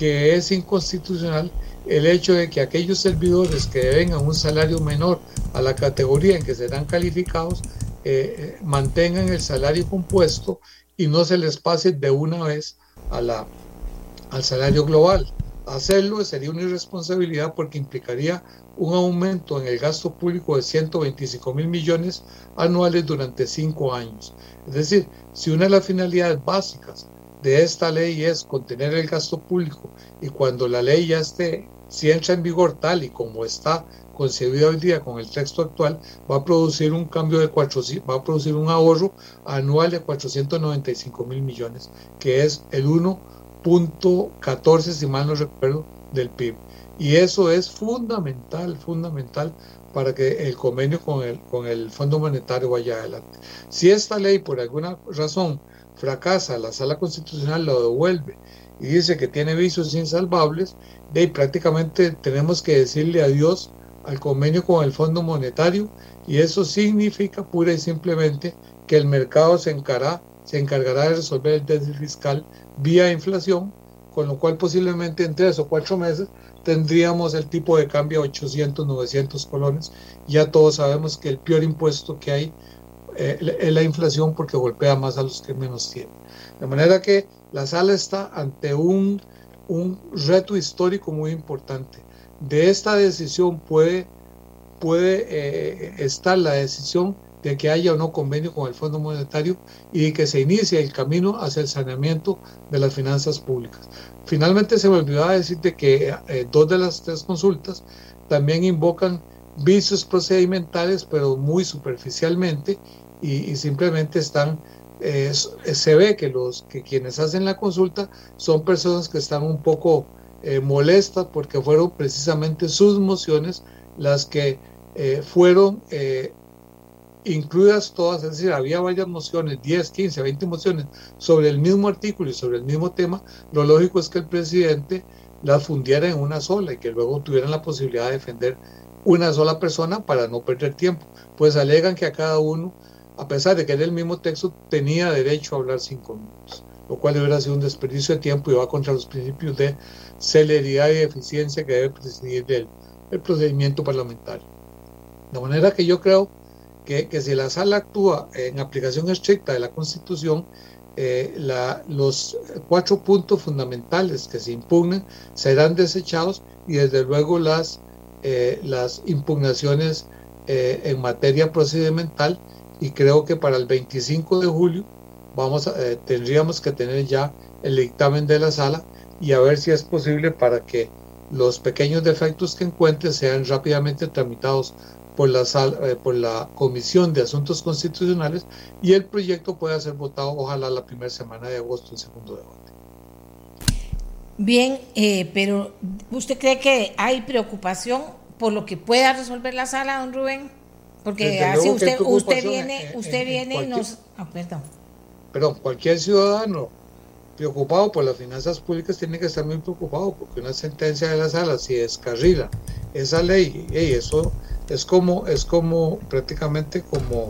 que es inconstitucional el hecho de que aquellos servidores que deben a un salario menor a la categoría en que serán calificados eh, eh, mantengan el salario compuesto y no se les pase de una vez a la, al salario global. Hacerlo sería una irresponsabilidad porque implicaría un aumento en el gasto público de 125 mil millones anuales durante cinco años. Es decir, si una de las finalidades básicas de esta ley es contener el gasto público y cuando la ley ya esté, si entra en vigor tal y como está concebida hoy día con el texto actual, va a producir un cambio de cuatro, va a producir un ahorro anual de 495 mil millones, que es el 1.14, si mal no recuerdo, del PIB. Y eso es fundamental, fundamental para que el convenio con el, con el Fondo Monetario vaya adelante. Si esta ley por alguna razón fracasa, la sala constitucional lo devuelve y dice que tiene vicios insalvables, de prácticamente tenemos que decirle adiós al convenio con el Fondo Monetario y eso significa pura y simplemente que el mercado se, se encargará de resolver el déficit fiscal vía inflación, con lo cual posiblemente en tres o cuatro meses tendríamos el tipo de cambio a 800, 900 colones. Ya todos sabemos que el peor impuesto que hay eh, la inflación porque golpea más a los que menos tienen. De manera que la sala está ante un, un reto histórico muy importante de esta decisión puede, puede eh, estar la decisión de que haya o no convenio con el Fondo Monetario y de que se inicie el camino hacia el saneamiento de las finanzas públicas. Finalmente se me olvidaba decirte que eh, dos de las tres consultas también invocan vicios procedimentales, pero muy superficialmente y, simplemente están, eh, se ve que, los, que quienes hacen la consulta son personas que están un poco eh, molestas porque fueron precisamente sus mociones las que eh, fueron eh, incluidas todas, es decir, había varias mociones, 10, 15, 20 mociones sobre el mismo artículo y sobre el mismo tema, lo lógico es que el presidente las fundiera en una sola y que luego tuvieran la posibilidad de defender una sola persona para no perder tiempo. Pues alegan que a cada uno, a pesar de que era el mismo texto, tenía derecho a hablar cinco minutos, lo cual debería ser un desperdicio de tiempo y va contra los principios de celeridad y eficiencia que debe presidir el, procedimiento parlamentario. De manera que yo creo que, que, si la sala actúa en aplicación estricta de la Constitución, eh, los cuatro puntos fundamentales que se impugnen serán desechados y desde luego las, eh, las impugnaciones eh, en materia procedimental y creo que para el 25 de julio vamos a, eh, tendríamos que tener ya el dictamen de la sala y a ver si es posible para que los pequeños defectos que encuentre sean rápidamente tramitados por la, eh, por la Comisión de Asuntos Constitucionales y el proyecto pueda ser votado ojalá la primera semana de agosto en segundo debate. Bien, eh, pero ¿usted cree que hay preocupación por lo que pueda resolver la sala, don Rubén? Porque así usted, usted viene, usted viene y nos... Ah, perdón. Perdón, cualquier ciudadano preocupado por las finanzas públicas tiene que estar muy preocupado porque una sentencia de la sala si descarrila esa ley, y eso es como, es como prácticamente como,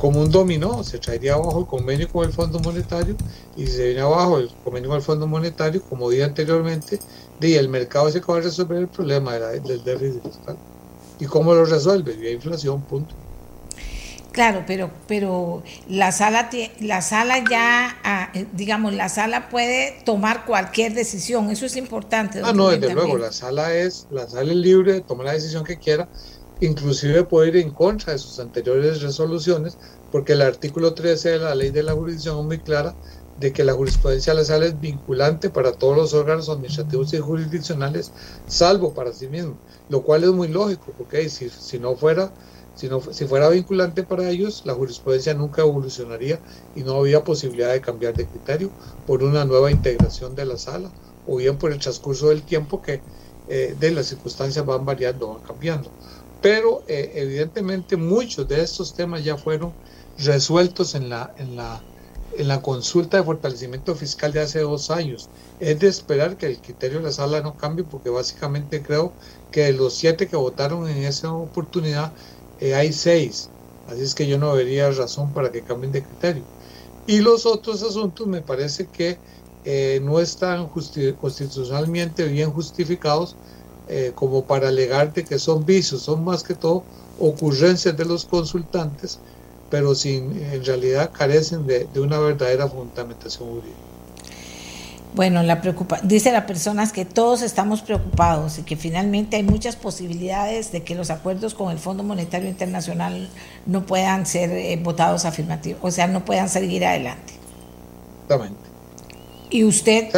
como un dominó, se traería abajo el convenio con el Fondo Monetario y si se viene abajo el convenio con el Fondo Monetario, como dije anteriormente, y el mercado se va a resolver el problema del déficit fiscal. ¿Y cómo lo resuelve? Vía inflación, punto. Claro, pero, pero la sala, la sala ya, ah, eh, digamos, la sala puede tomar cualquier decisión, eso es importante. Ah, no, desde luego, la sala es, la sala es libre de tomar la decisión que quiera, inclusive puede ir en contra de sus anteriores resoluciones, porque el artículo 13 de la ley de la jurisdicción es muy clara de que la jurisprudencia de la sala es vinculante para todos los órganos administrativos y jurisdiccionales, salvo para sí mismo, lo cual es muy lógico, porque si, si no fuera, si, no, si fuera vinculante para ellos, la jurisprudencia nunca evolucionaría y no había posibilidad de cambiar de criterio por una nueva integración de la sala o bien por el transcurso del tiempo que eh, de las circunstancias van variando, van cambiando. Pero eh, evidentemente muchos de estos temas ya fueron resueltos en la, en, la, en la consulta de fortalecimiento fiscal de hace dos años. Es de esperar que el criterio de la sala no cambie porque básicamente creo que de los siete que votaron en esa oportunidad eh, hay seis. Así es que yo no vería razón para que cambien de criterio. Y los otros asuntos me parece que eh, no están constitucionalmente bien justificados eh, como para alegarte que son vicios, son más que todo ocurrencias de los consultantes, pero sin, en realidad carecen de, de una verdadera fundamentación jurídica. Bueno, la preocupa dice la persona que todos estamos preocupados y que finalmente hay muchas posibilidades de que los acuerdos con el Fondo Monetario Internacional no puedan ser eh, votados afirmativos, o sea, no puedan seguir adelante. Exactamente. Y usted,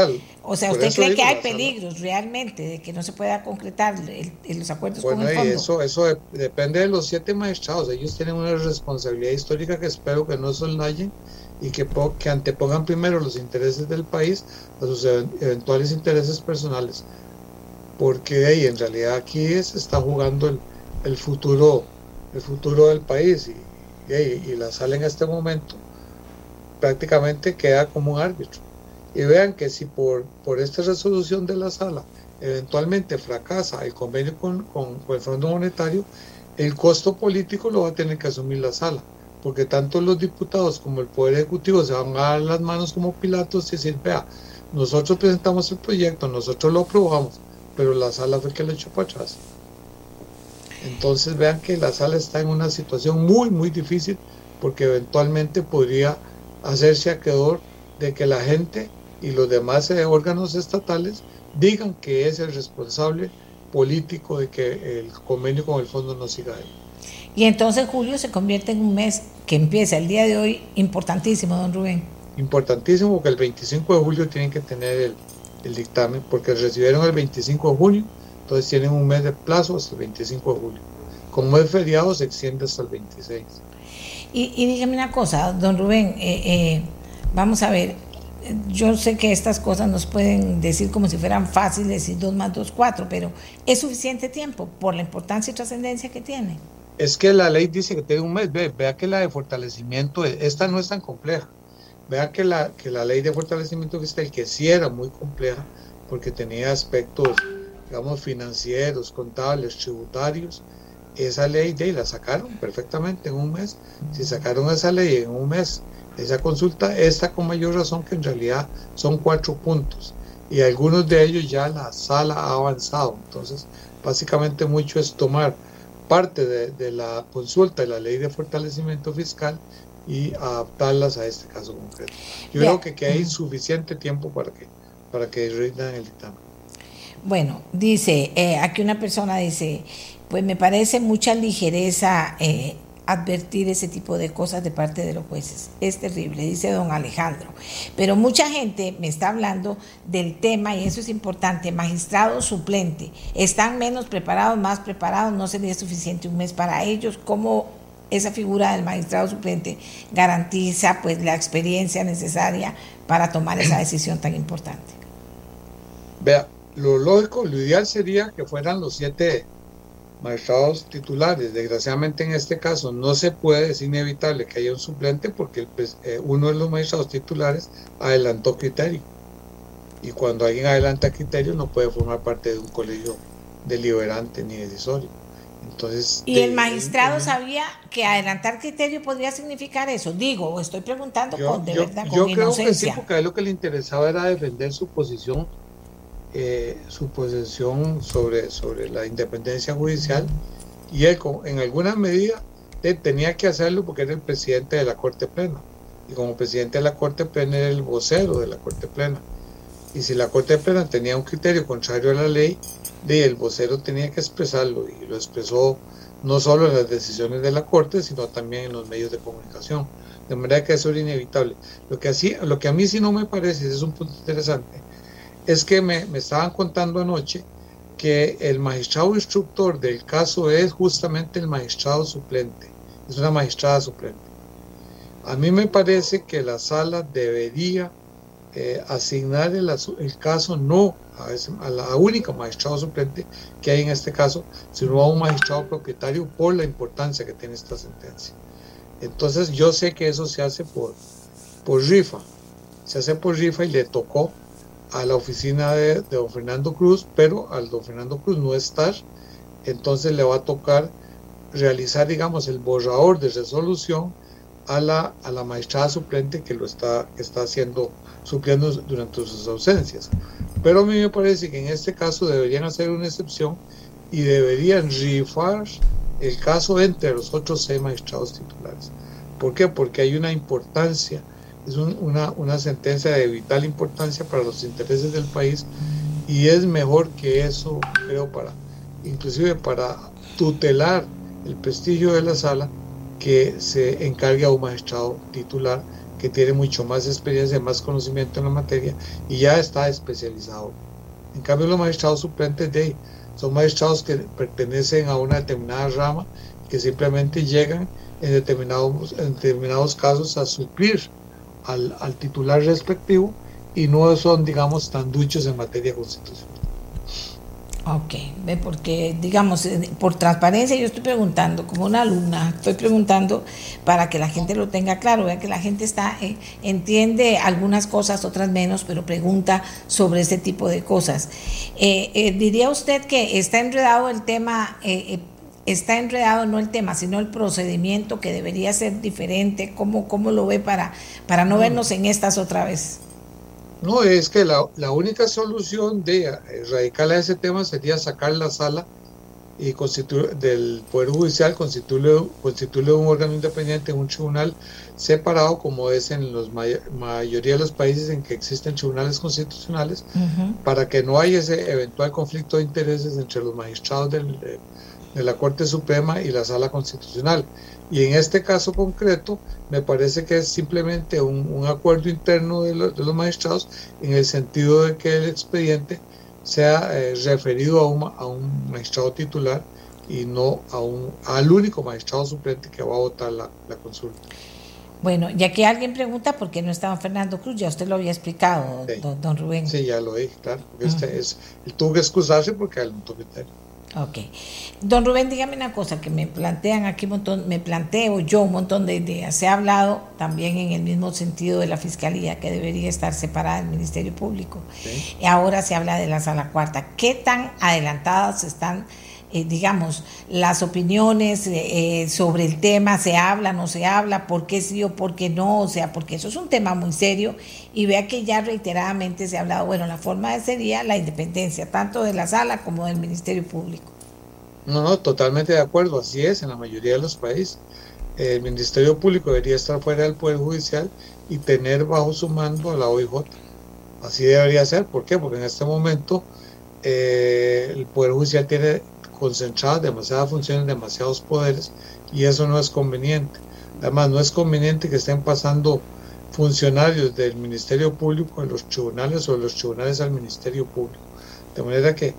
o sea, ¿usted cree que hay peligros realmente de que no se pueda concretar los acuerdos con el fondo? Eso, eso depende de los siete magistrados. Ellos tienen una responsabilidad histórica que espero que no soslayen y que, que antepongan primero los intereses del país a sus eventuales intereses personales. Porque ahí en realidad aquí se está jugando el, el, futuro el futuro del país y, y, y la sala en este momento prácticamente queda como un árbitro y vean que si por, por esta resolución de la sala eventualmente fracasa el convenio con, con, el Fondo Monetario, el costo político lo va a tener que asumir la sala, porque tanto los diputados como el Poder Ejecutivo se van a dar las manos como Pilatos y decir, vea, nosotros presentamos el proyecto, nosotros lo aprobamos, pero la sala fue que lo echó para atrás. Entonces vean que la sala está en una situación muy, muy difícil, porque eventualmente podría hacerse acreedor de que la gente y los demás eh, órganos estatales digan que es el responsable político de que el convenio con el fondo no siga ahí. Y entonces julio se convierte en un mes que empieza el día de hoy importantísimo, don Rubén. Importantísimo porque el 25 de julio tienen que tener el, el dictamen, porque recibieron el 25 de junio, entonces tienen un mes de plazo hasta el 25 de julio. Como es feriado, se extiende hasta el 26. Y, y dígame una cosa, don Rubén, eh, eh, vamos a ver, yo sé que estas cosas nos pueden decir como si fueran fáciles y dos más dos, cuatro, pero es suficiente tiempo por la importancia y trascendencia que tiene. Es que la ley dice que tiene un mes, vea que la de fortalecimiento, esta no es tan compleja. Vea que la, que la ley de fortalecimiento fiscal, que sí era muy compleja, porque tenía aspectos, digamos, financieros, contables, tributarios, esa ley de la sacaron perfectamente en un mes. Si sacaron esa ley en un mes, esa consulta está con mayor razón que en realidad son cuatro puntos y algunos de ellos ya la sala ha avanzado. Entonces, básicamente mucho es tomar parte de, la consulta de la ley de fortalecimiento fiscal y adaptarlas a este caso concreto. Yo creo que, que hay suficiente tiempo para que, para que rindan el dictamen. Bueno, dice, eh, aquí una persona dice, pues me parece mucha ligereza eh, advertir ese tipo de cosas de parte de los jueces. Es terrible, dice don Alejandro. Pero mucha gente me está hablando del tema, y eso es importante, magistrado suplente. ¿Están menos preparados, más preparados? ¿No sería suficiente un mes para ellos? ¿Cómo esa figura del magistrado suplente garantiza pues la experiencia necesaria para tomar esa decisión tan importante? Vea, lo lógico, lo ideal sería que fueran los siete magistrados titulares. Desgraciadamente en este caso no se puede, es inevitable que haya un suplente porque eh, uno de los magistrados titulares adelantó criterio. Y cuando alguien adelanta criterio no puede formar parte de un colegio deliberante ni decisorio. Entonces, ¿Y el magistrado sabía que adelantar criterio podría significar eso? Digo, estoy preguntando con, de verdad, con yo creo que sí, porque a él lo que le interesaba era defender su posición eh, su posesión sobre, sobre la independencia judicial y él en alguna medida tenía que hacerlo porque era el presidente de la Corte Plena. Y como presidente de la Corte Plena era el vocero de la Corte Plena. Y si la Corte Plena tenía un criterio contrario a la ley el vocero tenía que expresarlo. Y lo expresó no solo en las decisiones de la Corte sino también en los medios de comunicación. De manera que eso era inevitable. Lo que, así, lo que a mí sí no me parece es un punto interesante es que me, estaban contando anoche que el magistrado instructor del caso es justamente el magistrado suplente, es una magistrada suplente. A mí me parece que la sala debería eh, asignar el, caso no a, a, la única magistrado suplente que hay en este caso, sino a un magistrado propietario por la importancia que tiene esta sentencia. Entonces yo sé que eso se hace por, por rifa, se hace por rifa y le tocó a la oficina de, don Fernando Cruz, pero al don Fernando Cruz no estar, entonces le va a tocar realizar, digamos, el borrador de resolución a la, a la magistrada suplente que lo está, está haciendo, supliendo durante sus ausencias. Pero a mí me parece que en este caso deberían hacer una excepción y deberían rifar el caso entre los otros seis magistrados titulares. ¿Por qué? Porque hay una importancia es una, una sentencia de vital importancia para los intereses del país y es mejor que eso, creo, para, inclusive para tutelar el prestigio de la sala, que se encargue a un magistrado titular que tiene mucho más experiencia, más conocimiento en la materia y ya está especializado. En cambio, los magistrados suplentes de son magistrados que pertenecen a una determinada rama que simplemente llegan en determinados, en determinados casos a suplir al, al titular respectivo y no son, digamos, tan duchos en materia constitucional. Ok, porque, digamos, eh, por transparencia yo estoy preguntando, como una alumna, estoy preguntando para que la gente lo tenga claro, vea que la gente está, eh, entiende algunas cosas, otras menos, pero pregunta sobre ese tipo de cosas. Eh, ¿Diría usted que está enredado el tema está enredado no el tema, sino el procedimiento que debería ser diferente? ¿Cómo, cómo lo ve para, para no, vernos en estas otra vez? No, es que la, única solución de erradicar a ese tema sería sacar la sala y constituir del Poder Judicial, constituirle, constituirle un órgano independiente, un tribunal separado como es en la mayoría de los países en que existen tribunales constitucionales, para que no haya ese eventual conflicto de intereses entre los magistrados del, de la Corte Suprema y la Sala Constitucional. Y en este caso concreto, me parece que es simplemente un, acuerdo interno de, los magistrados en el sentido de que el expediente sea eh, referido a un, a un, magistrado titular y no a un, al único magistrado suplente que va a votar la, la consulta. Bueno, ya que alguien pregunta por qué no estaba Fernando Cruz, ya usted lo había explicado, don, Rubén. Sí, ya lo dije, claro. Este es, él tuvo que excusarse porque él no tuvo Ok. Don Rubén, dígame una cosa que me plantean aquí un montón, me planteo yo un montón de ideas. Se ha hablado también en el mismo sentido de la Fiscalía, que debería estar separada del Ministerio Público. Y ahora se habla de la sala cuarta. ¿Qué tan adelantadas están, eh, digamos, las opiniones eh, sobre el tema? ¿Se habla, no se habla? ¿Por qué sí o por qué no? O sea, porque eso es un tema muy serio. Y vea que ya reiteradamente se ha hablado, bueno, la forma sería la independencia, tanto de la sala como del Ministerio Público. No, no, totalmente de acuerdo, así es en la mayoría de los países. El Ministerio Público debería estar fuera del Poder Judicial y tener bajo su mando a la OIJ. Así debería ser, ¿por qué? Porque en este momento eh, el Poder Judicial tiene concentradas demasiadas funciones, demasiados poderes y eso no es conveniente. Además, no es conveniente que estén pasando funcionarios del Ministerio Público en los tribunales o los tribunales al Ministerio Público. De manera que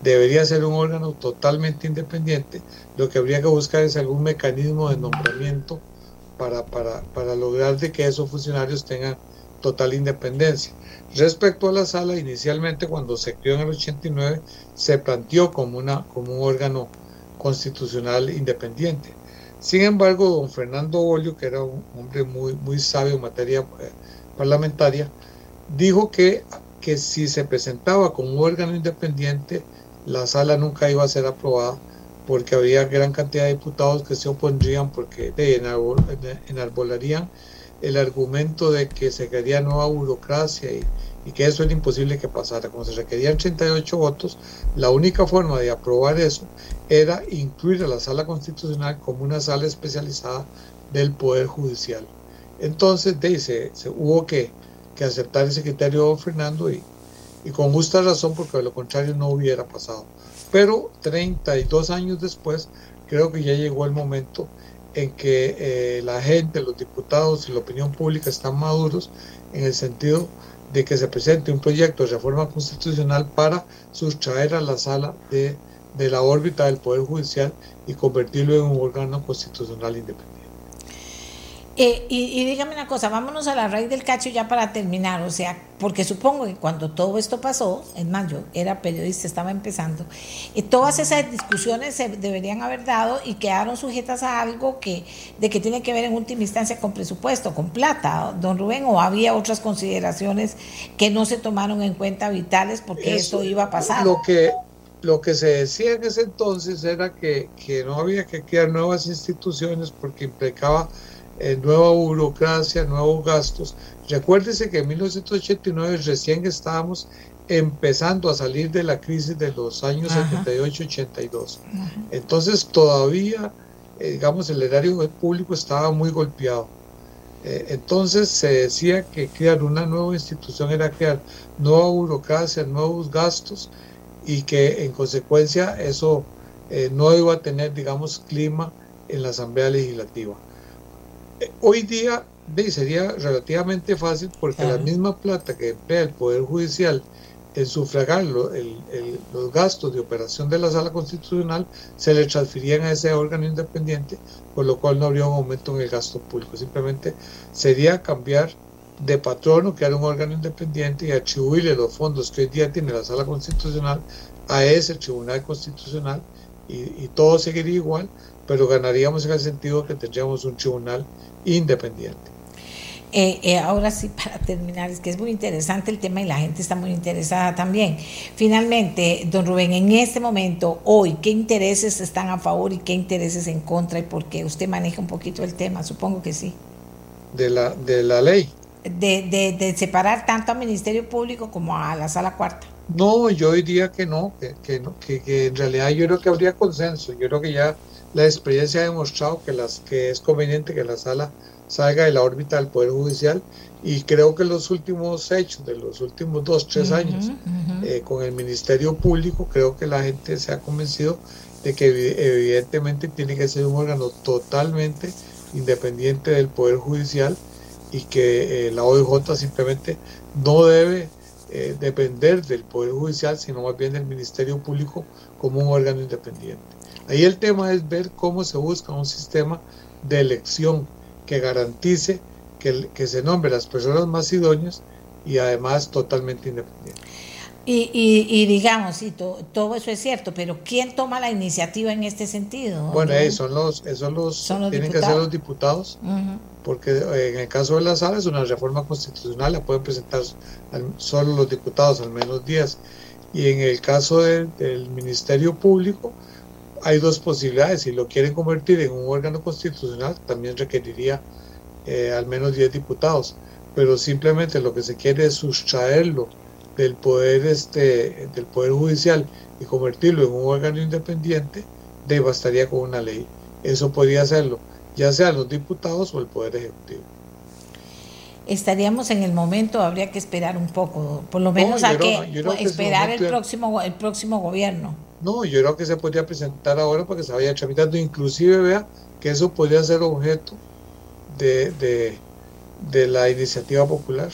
debería ser un órgano totalmente independiente. Lo que habría que buscar es algún mecanismo de nombramiento para, para, para lograr de que esos funcionarios tengan total independencia. Respecto a la sala, inicialmente cuando se creó en el 89, se planteó como, una, como un órgano constitucional independiente. Sin embargo, don Fernando Bolio, que era un hombre muy, muy sabio en materia eh, parlamentaria, dijo que, que si se presentaba como un órgano independiente, la sala nunca iba a ser aprobada porque había gran cantidad de diputados que se opondrían porque enarbolarían el argumento de que se quería nueva burocracia y, que eso era imposible que pasara. Como se requerían 38 votos, la única forma de aprobar eso era incluir a la sala constitucional como una sala especializada del Poder Judicial. Entonces, de, se, hubo que, que aceptar ese criterio Fernando y, y con justa razón porque de lo contrario no hubiera pasado. Pero 32 años después creo que ya llegó el momento en que eh, la gente, los diputados y la opinión pública están maduros en el sentido de que se presente un proyecto de reforma constitucional para sustraer a la sala de, de la órbita del Poder Judicial y convertirlo en un órgano constitucional independiente. Eh, y, dígame una cosa, vámonos a la raíz del cacho ya para terminar, o sea, porque supongo que cuando todo esto pasó, es más, yo era periodista, estaba empezando, y todas esas discusiones se deberían haber dado y quedaron sujetas a algo que, de que tiene que ver en última instancia con presupuesto, con plata, don Rubén, o había otras consideraciones que no se tomaron en cuenta vitales porque esto iba a pasar. Lo que, lo que se decía en ese entonces era que, que no había que crear nuevas instituciones porque implicaba eh, nueva burocracia, nuevos gastos. Recuérdese que en 1989 recién estábamos empezando a salir de la crisis de los años 78-82. Entonces todavía, eh, digamos, el erario público estaba muy golpeado. Eh, entonces se decía que crear una nueva institución era crear nueva burocracia, nuevos gastos y que en consecuencia eso no iba a tener, digamos, clima en la Asamblea Legislativa hoy día sería relativamente fácil porque la misma plata que emplea el Poder Judicial en sufragar los gastos de operación de la sala constitucional se le transfirían a ese órgano independiente, por lo cual no habría un aumento en el gasto público. Simplemente sería cambiar de patrono, que era un órgano independiente, y atribuirle los fondos que hoy día tiene la sala constitucional a ese tribunal constitucional y, y todo seguiría igual, pero ganaríamos en el sentido que tendríamos un tribunal independiente. Eh, eh, ahora sí, para terminar, es que es muy interesante el tema y la gente está muy interesada también. Finalmente, don Rubén, en este momento, hoy, ¿qué intereses están a favor y qué intereses en contra y por qué? Usted maneja un poquito el tema, supongo que sí. De la, de la ley. De, de, separar tanto al Ministerio Público como a la Sala Cuarta. No, yo diría que no, que, que, que, que en realidad yo creo que habría consenso. Yo creo que ya la experiencia ha demostrado que, las, que es conveniente que la sala salga de la órbita del Poder Judicial y creo que los últimos hechos de los últimos dos, tres años eh, con el Ministerio Público, creo que la gente se ha convencido de que evidentemente tiene que ser un órgano totalmente independiente del Poder Judicial y que eh, la OIJ simplemente no debe eh, depender del Poder Judicial, sino más bien del Ministerio Público como un órgano independiente. Ahí el tema es ver cómo se busca un sistema de elección que garantice que, que se nombre las personas más idóneas y además totalmente independientes. Y, y, digamos, sí, todo eso es cierto, pero ¿quién toma la iniciativa en este sentido? Bueno, eh, son los, esos los, tienen que ser los diputados, porque eh, en el caso de la sala es una reforma constitucional, la pueden presentar solo los diputados al menos 10. Y en el caso del Ministerio Público, hay dos posibilidades. Si lo quieren convertir en un órgano constitucional, también requeriría eh, al menos 10 diputados. Pero simplemente lo que se quiere es sustraerlo del poder, este, del poder judicial y convertirlo en un órgano independiente, de bastaría con una ley. Eso podría hacerlo, ya sea los diputados o el poder ejecutivo. Estaríamos en el momento, habría que esperar un poco, por lo menos a que, esperar el próximo, el próximo gobierno. No, yo creo que se podría presentar ahora para que se vaya tramitando, inclusive vea que eso podría ser objeto de, de, de la iniciativa popular.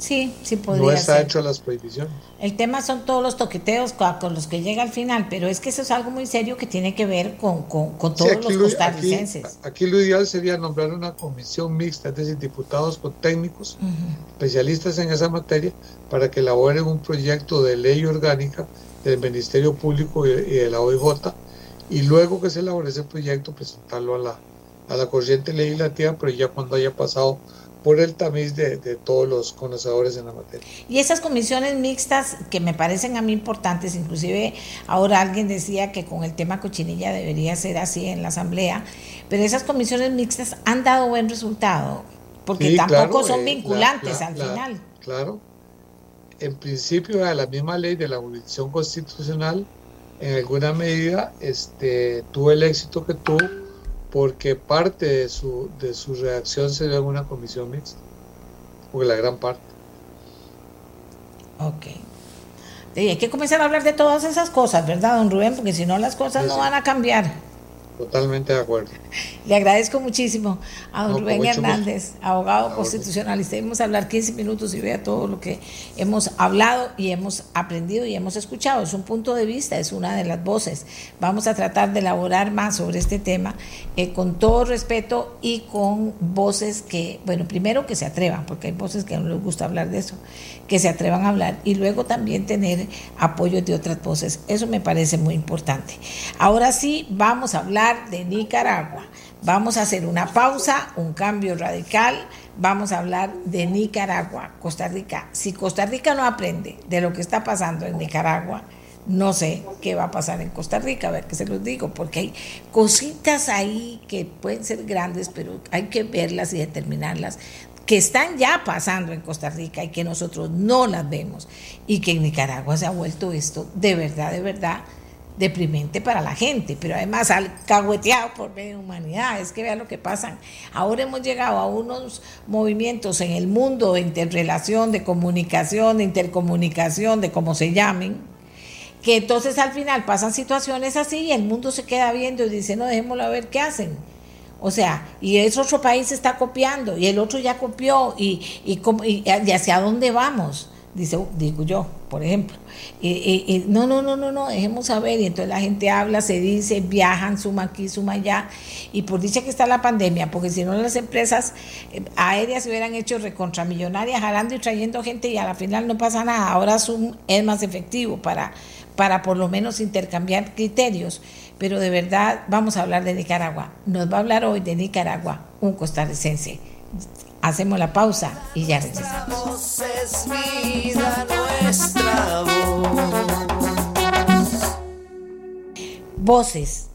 Sí, sí podría No está hecho las prohibiciones. El tema son todos los toqueteos con los que llega al final, pero es que eso es algo muy serio que tiene que ver con, todos los costarricenses. Aquí, lo ideal sería nombrar una comisión mixta, es decir, diputados con técnicos, especialistas en esa materia, para que elaboren un proyecto de ley orgánica del Ministerio Público y, de la OIJ, y luego que se elabore ese proyecto, presentarlo a la, a la corriente legislativa, pero ya cuando haya pasado por el tamiz de, todos los conocedores en la materia. Y esas comisiones mixtas que me parecen a mí importantes, inclusive ahora alguien decía que con el tema cochinilla debería ser así en la asamblea, pero esas comisiones mixtas han dado buen resultado, porque tampoco son eh, vinculantes al final. Claro, en principio a la misma ley de la jurisdicción constitucional, en alguna medida este, tuvo el éxito que tuvo porque parte de su, de su reacción se dio en una comisión mixta, porque la gran parte. Ok. Y hay que comenzar a hablar de todas esas cosas, ¿verdad, don Rubén? Porque si no, las cosas no van a cambiar. Totalmente de acuerdo. Le agradezco muchísimo a don Rubén Hernández, abogado constitucionalista. Vamos a hablar 15 minutos y vea todo lo que hemos hablado y hemos aprendido y hemos escuchado. Es un punto de vista, es una de las voces. Vamos a tratar de elaborar más sobre este tema eh, con todo respeto y con voces que, bueno, primero que se atrevan, porque hay voces que no les gusta hablar de eso, que se atrevan a hablar y luego también tener apoyo de otras voces. Eso me parece muy importante. Ahora sí, vamos a hablar de Nicaragua. Vamos a hacer una pausa, un cambio radical. Vamos a hablar de Nicaragua, Costa Rica. Si Costa Rica no aprende de lo que está pasando en Nicaragua, no sé qué va a pasar en Costa Rica, a ver qué se los digo, porque hay cositas ahí que pueden ser grandes, pero hay que verlas y determinarlas, que están ya pasando en Costa Rica y que nosotros no las vemos, y que en Nicaragua se ha vuelto esto de verdad, de verdad deprimente para la gente, pero además alcahueteado por medio de humanidad. Es que vean lo que pasa. Ahora hemos llegado a unos movimientos en el mundo de interrelación, de comunicación, de intercomunicación, de como se llamen, que entonces al final pasan situaciones así y el mundo se queda viendo y dice, no, dejémoslo a ver qué hacen. O sea, y ese otro país está copiando y el otro ya copió y, y, y hacia dónde vamos dice, digo yo, por ejemplo. y no, no, no, no, no, dejemos saber. Y entonces la gente habla, se dice, viajan, suma aquí, suma allá. Y por dicha que está la pandemia, porque si no las empresas eh, aéreas se hubieran hecho recontramillonarias, jalando y trayendo gente y a la final no pasa nada. Ahora Zoom es más efectivo para, para por lo menos intercambiar criterios. Pero de verdad vamos a hablar de Nicaragua. Nos va a hablar hoy de Nicaragua un costarricense Hacemos la pausa y ya regresamos. Voces,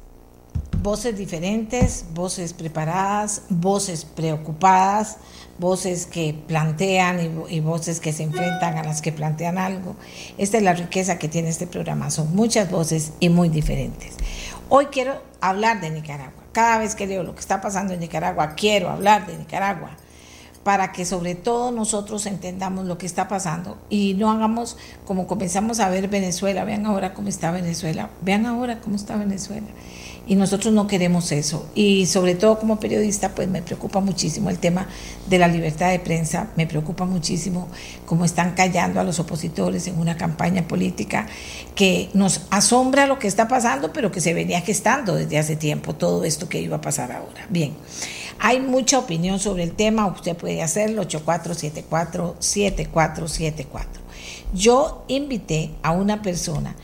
voces diferentes, voces preparadas, voces preocupadas, voces que plantean y, voces que se enfrentan a las que plantean algo. Esta es la riqueza que tiene este programa, son muchas voces y muy diferentes. Hoy quiero hablar de Nicaragua. Cada vez que leo lo que está pasando en Nicaragua, quiero hablar de Nicaragua para que sobre todo nosotros entendamos lo que está pasando y no hagamos como comenzamos a ver Venezuela, vean ahora cómo está Venezuela, vean ahora cómo está Venezuela. y nosotros no queremos eso. Y sobre todo como periodista, pues me preocupa muchísimo el tema de la libertad de prensa, me preocupa muchísimo cómo están callando a los opositores en una campaña política que nos asombra lo que está pasando, pero que se venía gestando desde hace tiempo todo esto que iba a pasar ahora. Bien, hay mucha opinión sobre el tema, usted puede hacerlo 8474-7474. Yo invité a una persona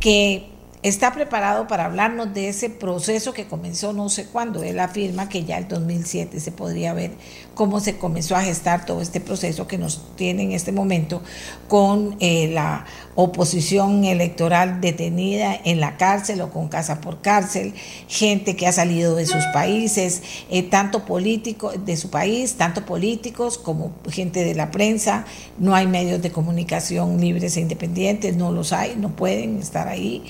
que está preparado para hablarnos de ese proceso que comenzó no sé cuándo. Él afirma que ya el 2007 se podría ver cómo se comenzó a gestar todo este proceso que nos tiene en este momento con eh, la oposición electoral detenida en la cárcel o con casa por cárcel, gente que ha salido de sus países, eh, tanto políticos de su país, tanto políticos como gente de la prensa, no hay medios de comunicación libres e independientes, no los hay, no pueden estar ahí,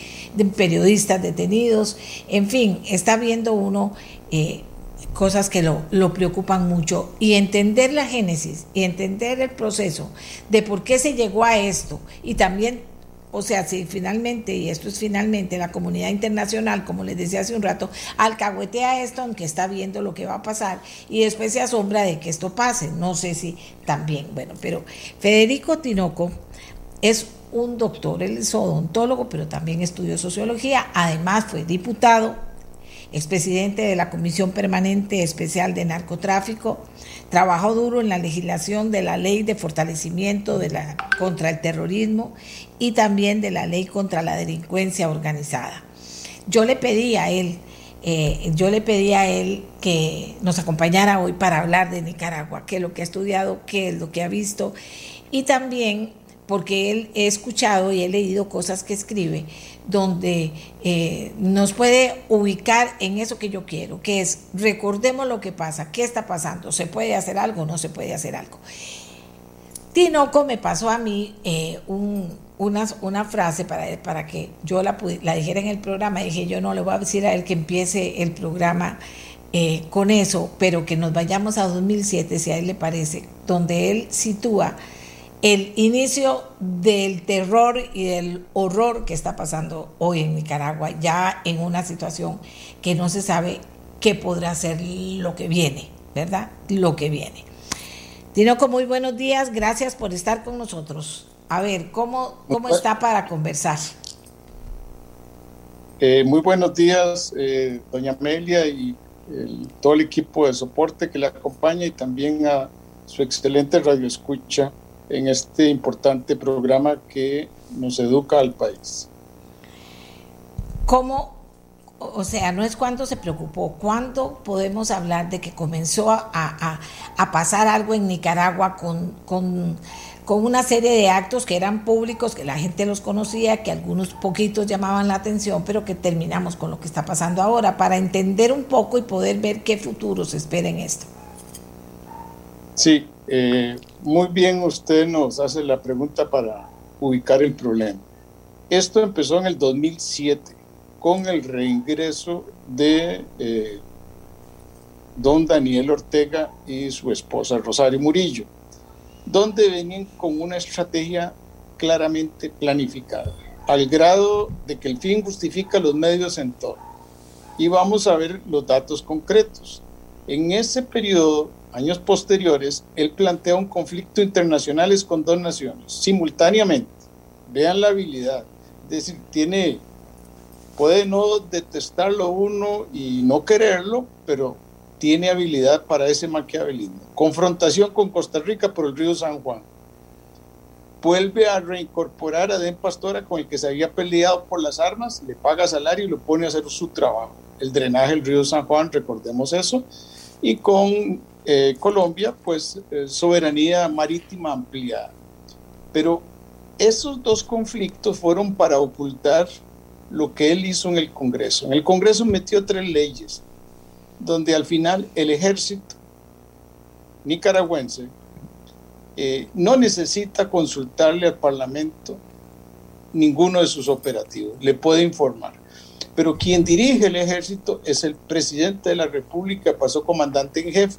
periodistas detenidos, en fin, está viendo uno eh, cosas que lo, lo, preocupan mucho. Y entender la génesis y entender el proceso de por qué se llegó a esto. Y también, o sea, si finalmente, y esto es finalmente, la comunidad internacional, como les decía hace un rato, alcahuetea esto aunque está viendo lo que va a pasar y después se asombra de que esto pase, no sé si también, bueno, pero Federico Tinoco es un doctor, él es odontólogo, pero también estudió sociología, además fue diputado expresidente de la Comisión Permanente Especial de Narcotráfico, trabajó duro en la legislación de la ley de fortalecimiento contra el terrorismo y también de la ley contra la delincuencia organizada. Yo le pedí a él, eh, yo le pedí a él que nos acompañara hoy para hablar de Nicaragua, qué es lo que ha estudiado, qué es lo que ha visto y también porque él he escuchado y he leído cosas que escribe donde eh, nos puede ubicar en eso que yo quiero, que es recordemos lo que pasa, qué está pasando, se puede hacer algo, no se puede hacer algo. Tinoco me pasó a mí eh, una, una, frase para, para que yo la, la dijera en el programa, dije yo no le voy a decir a él que empiece el programa eh, con eso, pero que nos vayamos a 2007, si a él le parece, donde él sitúa el inicio del terror y del horror que está pasando hoy en Nicaragua, ya en una situación que no se sabe qué podrá ser lo que viene, ¿verdad? Lo que viene. Tinoco, muy buenos días, gracias por estar con nosotros. A ver, ¿cómo, cómo está para conversar? Eh, muy buenos días, eh, doña Amelia y todo el equipo de soporte que le acompaña y también a su excelente radio escucha en este importante programa que nos educa al país. ¿Cómo, o sea, no es cuándo se preocupó, cuándo podemos hablar de que comenzó a, pasar algo en Nicaragua con, con, con, una serie de actos que eran públicos, que la gente los conocía, que algunos poquitos llamaban la atención, pero que terminamos con lo que está pasando ahora, para entender un poco y poder ver qué futuro se espera en esto? Sí, eh, muy bien usted nos hace la pregunta para ubicar el problema. Esto empezó en el 2007 con el reingreso de eh, don Daniel Ortega y su esposa Rosario Murillo, donde venían con una estrategia claramente planificada, al grado de que el fin justifica los medios en todo. Y vamos a ver los datos concretos. En ese periodo años posteriores, él plantea un conflicto internacional con dos naciones, simultáneamente. Vean la habilidad. Es decir, tiene, puede no detestarlo uno y no quererlo, pero tiene habilidad para ese maquiavelismo. Confrontación con Costa Rica por el río San Juan. Vuelve a reincorporar a Den Pastora con el que se había peleado por las armas, le paga salario y lo pone a hacer su trabajo. El drenaje del río San Juan, recordemos eso. Y con eh, Colombia, pues eh, soberanía marítima ampliada. Pero esos dos conflictos fueron para ocultar lo que él hizo en el Congreso. En el Congreso metió tres leyes, donde al final el ejército nicaragüense eh, no necesita consultarle al Parlamento ninguno de sus operativos, le puede informar. Pero quien dirige el ejército es el presidente de la República, pasó comandante en jefe,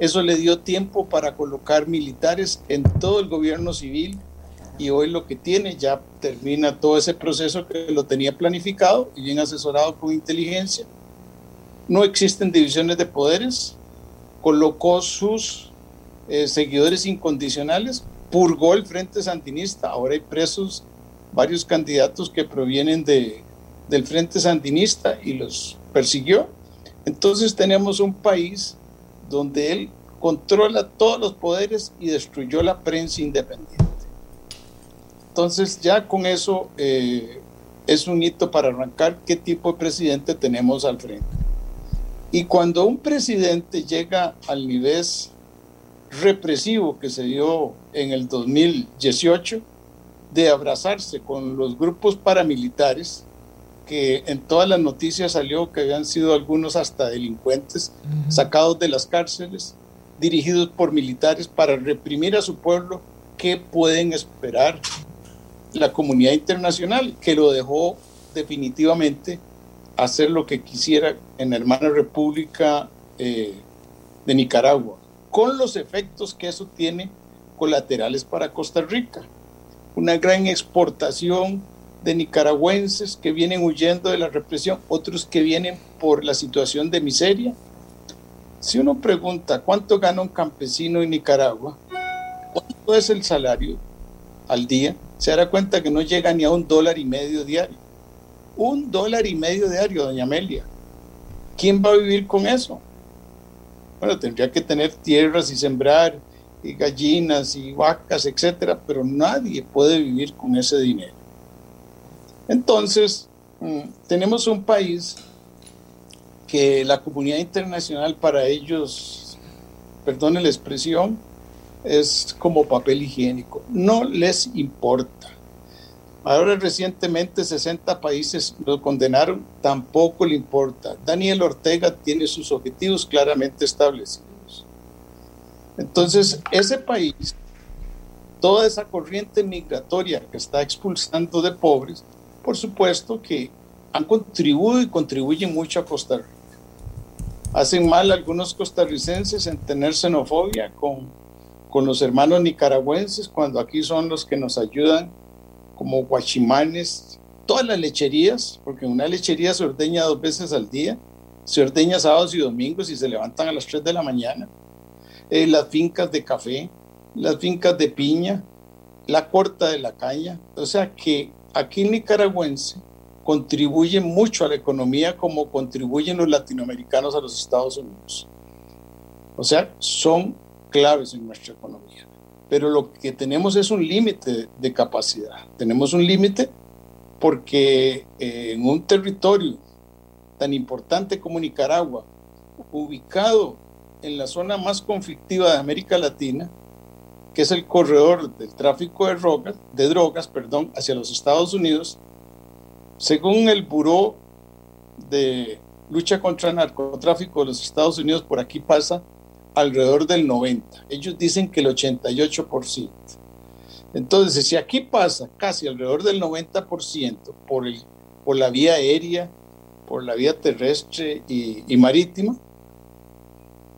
eso le dio tiempo para colocar militares en todo el gobierno civil y hoy lo que tiene ya termina todo ese proceso que lo tenía planificado y bien asesorado con inteligencia no existen divisiones de poderes, colocó sus eh, seguidores incondicionales, purgó el Frente Sandinista, ahora hay presos varios candidatos que provienen de, del Frente Sandinista y los persiguió. Entonces tenemos un país donde él controla todos los poderes y destruyó la prensa independiente. Entonces ya con eso eh, es un hito para arrancar qué tipo de presidente tenemos al frente. Y cuando un presidente llega al nivel represivo que se dio en el 2018, de abrazarse con los grupos paramilitares, que en todas las noticias salió que habían sido algunos hasta delincuentes sacados de las cárceles, dirigidos por militares para reprimir a su pueblo, ¿qué pueden esperar la comunidad internacional? Que lo dejó definitivamente hacer lo que quisiera en la hermana República eh, de Nicaragua, con los efectos que eso tiene colaterales para Costa Rica. Una gran exportación de nicaragüenses que vienen huyendo de la represión, otros que vienen por la situación de miseria. Si uno pregunta cuánto gana un campesino en Nicaragua, cuánto es el salario al día, se dará cuenta que no llega ni a un dólar y medio diario. Un dólar y medio diario, doña Amelia. ¿Quién va a vivir con eso? Bueno, tendría que tener tierras y sembrar y gallinas y vacas, etcétera, pero nadie puede vivir con ese dinero. Entonces, mm, tenemos un país que la comunidad internacional para ellos, perdone la expresión, es como papel higiénico. No les importa. Ahora recientemente 60 países lo condenaron, tampoco le importa. Daniel Ortega tiene sus objetivos claramente establecidos. Entonces, ese país, toda esa corriente migratoria que está expulsando de pobres, por supuesto que han contribuido y contribuyen mucho a Costa Rica. Hacen mal algunos costarricenses en tener xenofobia con, con los hermanos nicaragüenses cuando aquí son los que nos ayudan como guachimanes, todas las lecherías, porque una lechería se ordeña dos veces al día, se ordeña sábados y domingos y se levantan a las 3 de la mañana. Eh, las fincas de café, las fincas de piña, la corta de la caña, o sea que aquí nicaragüense contribuye mucho a la economía como contribuyen los latinoamericanos a los Estados Unidos. O sea, son claves en nuestra economía. Pero lo que tenemos es un límite de capacidad. Tenemos un límite porque eh, en un territorio tan importante como Nicaragua, ubicado en la zona más conflictiva de América Latina, que es el corredor del tráfico de drogas, de drogas perdón, hacia los Estados Unidos, según el Buró de Lucha contra el Narcotráfico de los Estados Unidos, por aquí pasa alrededor del 90. Ellos dicen que el 88%. Entonces, si aquí pasa casi alrededor del 90% por, el, por la vía aérea, por la vía terrestre y, y marítima,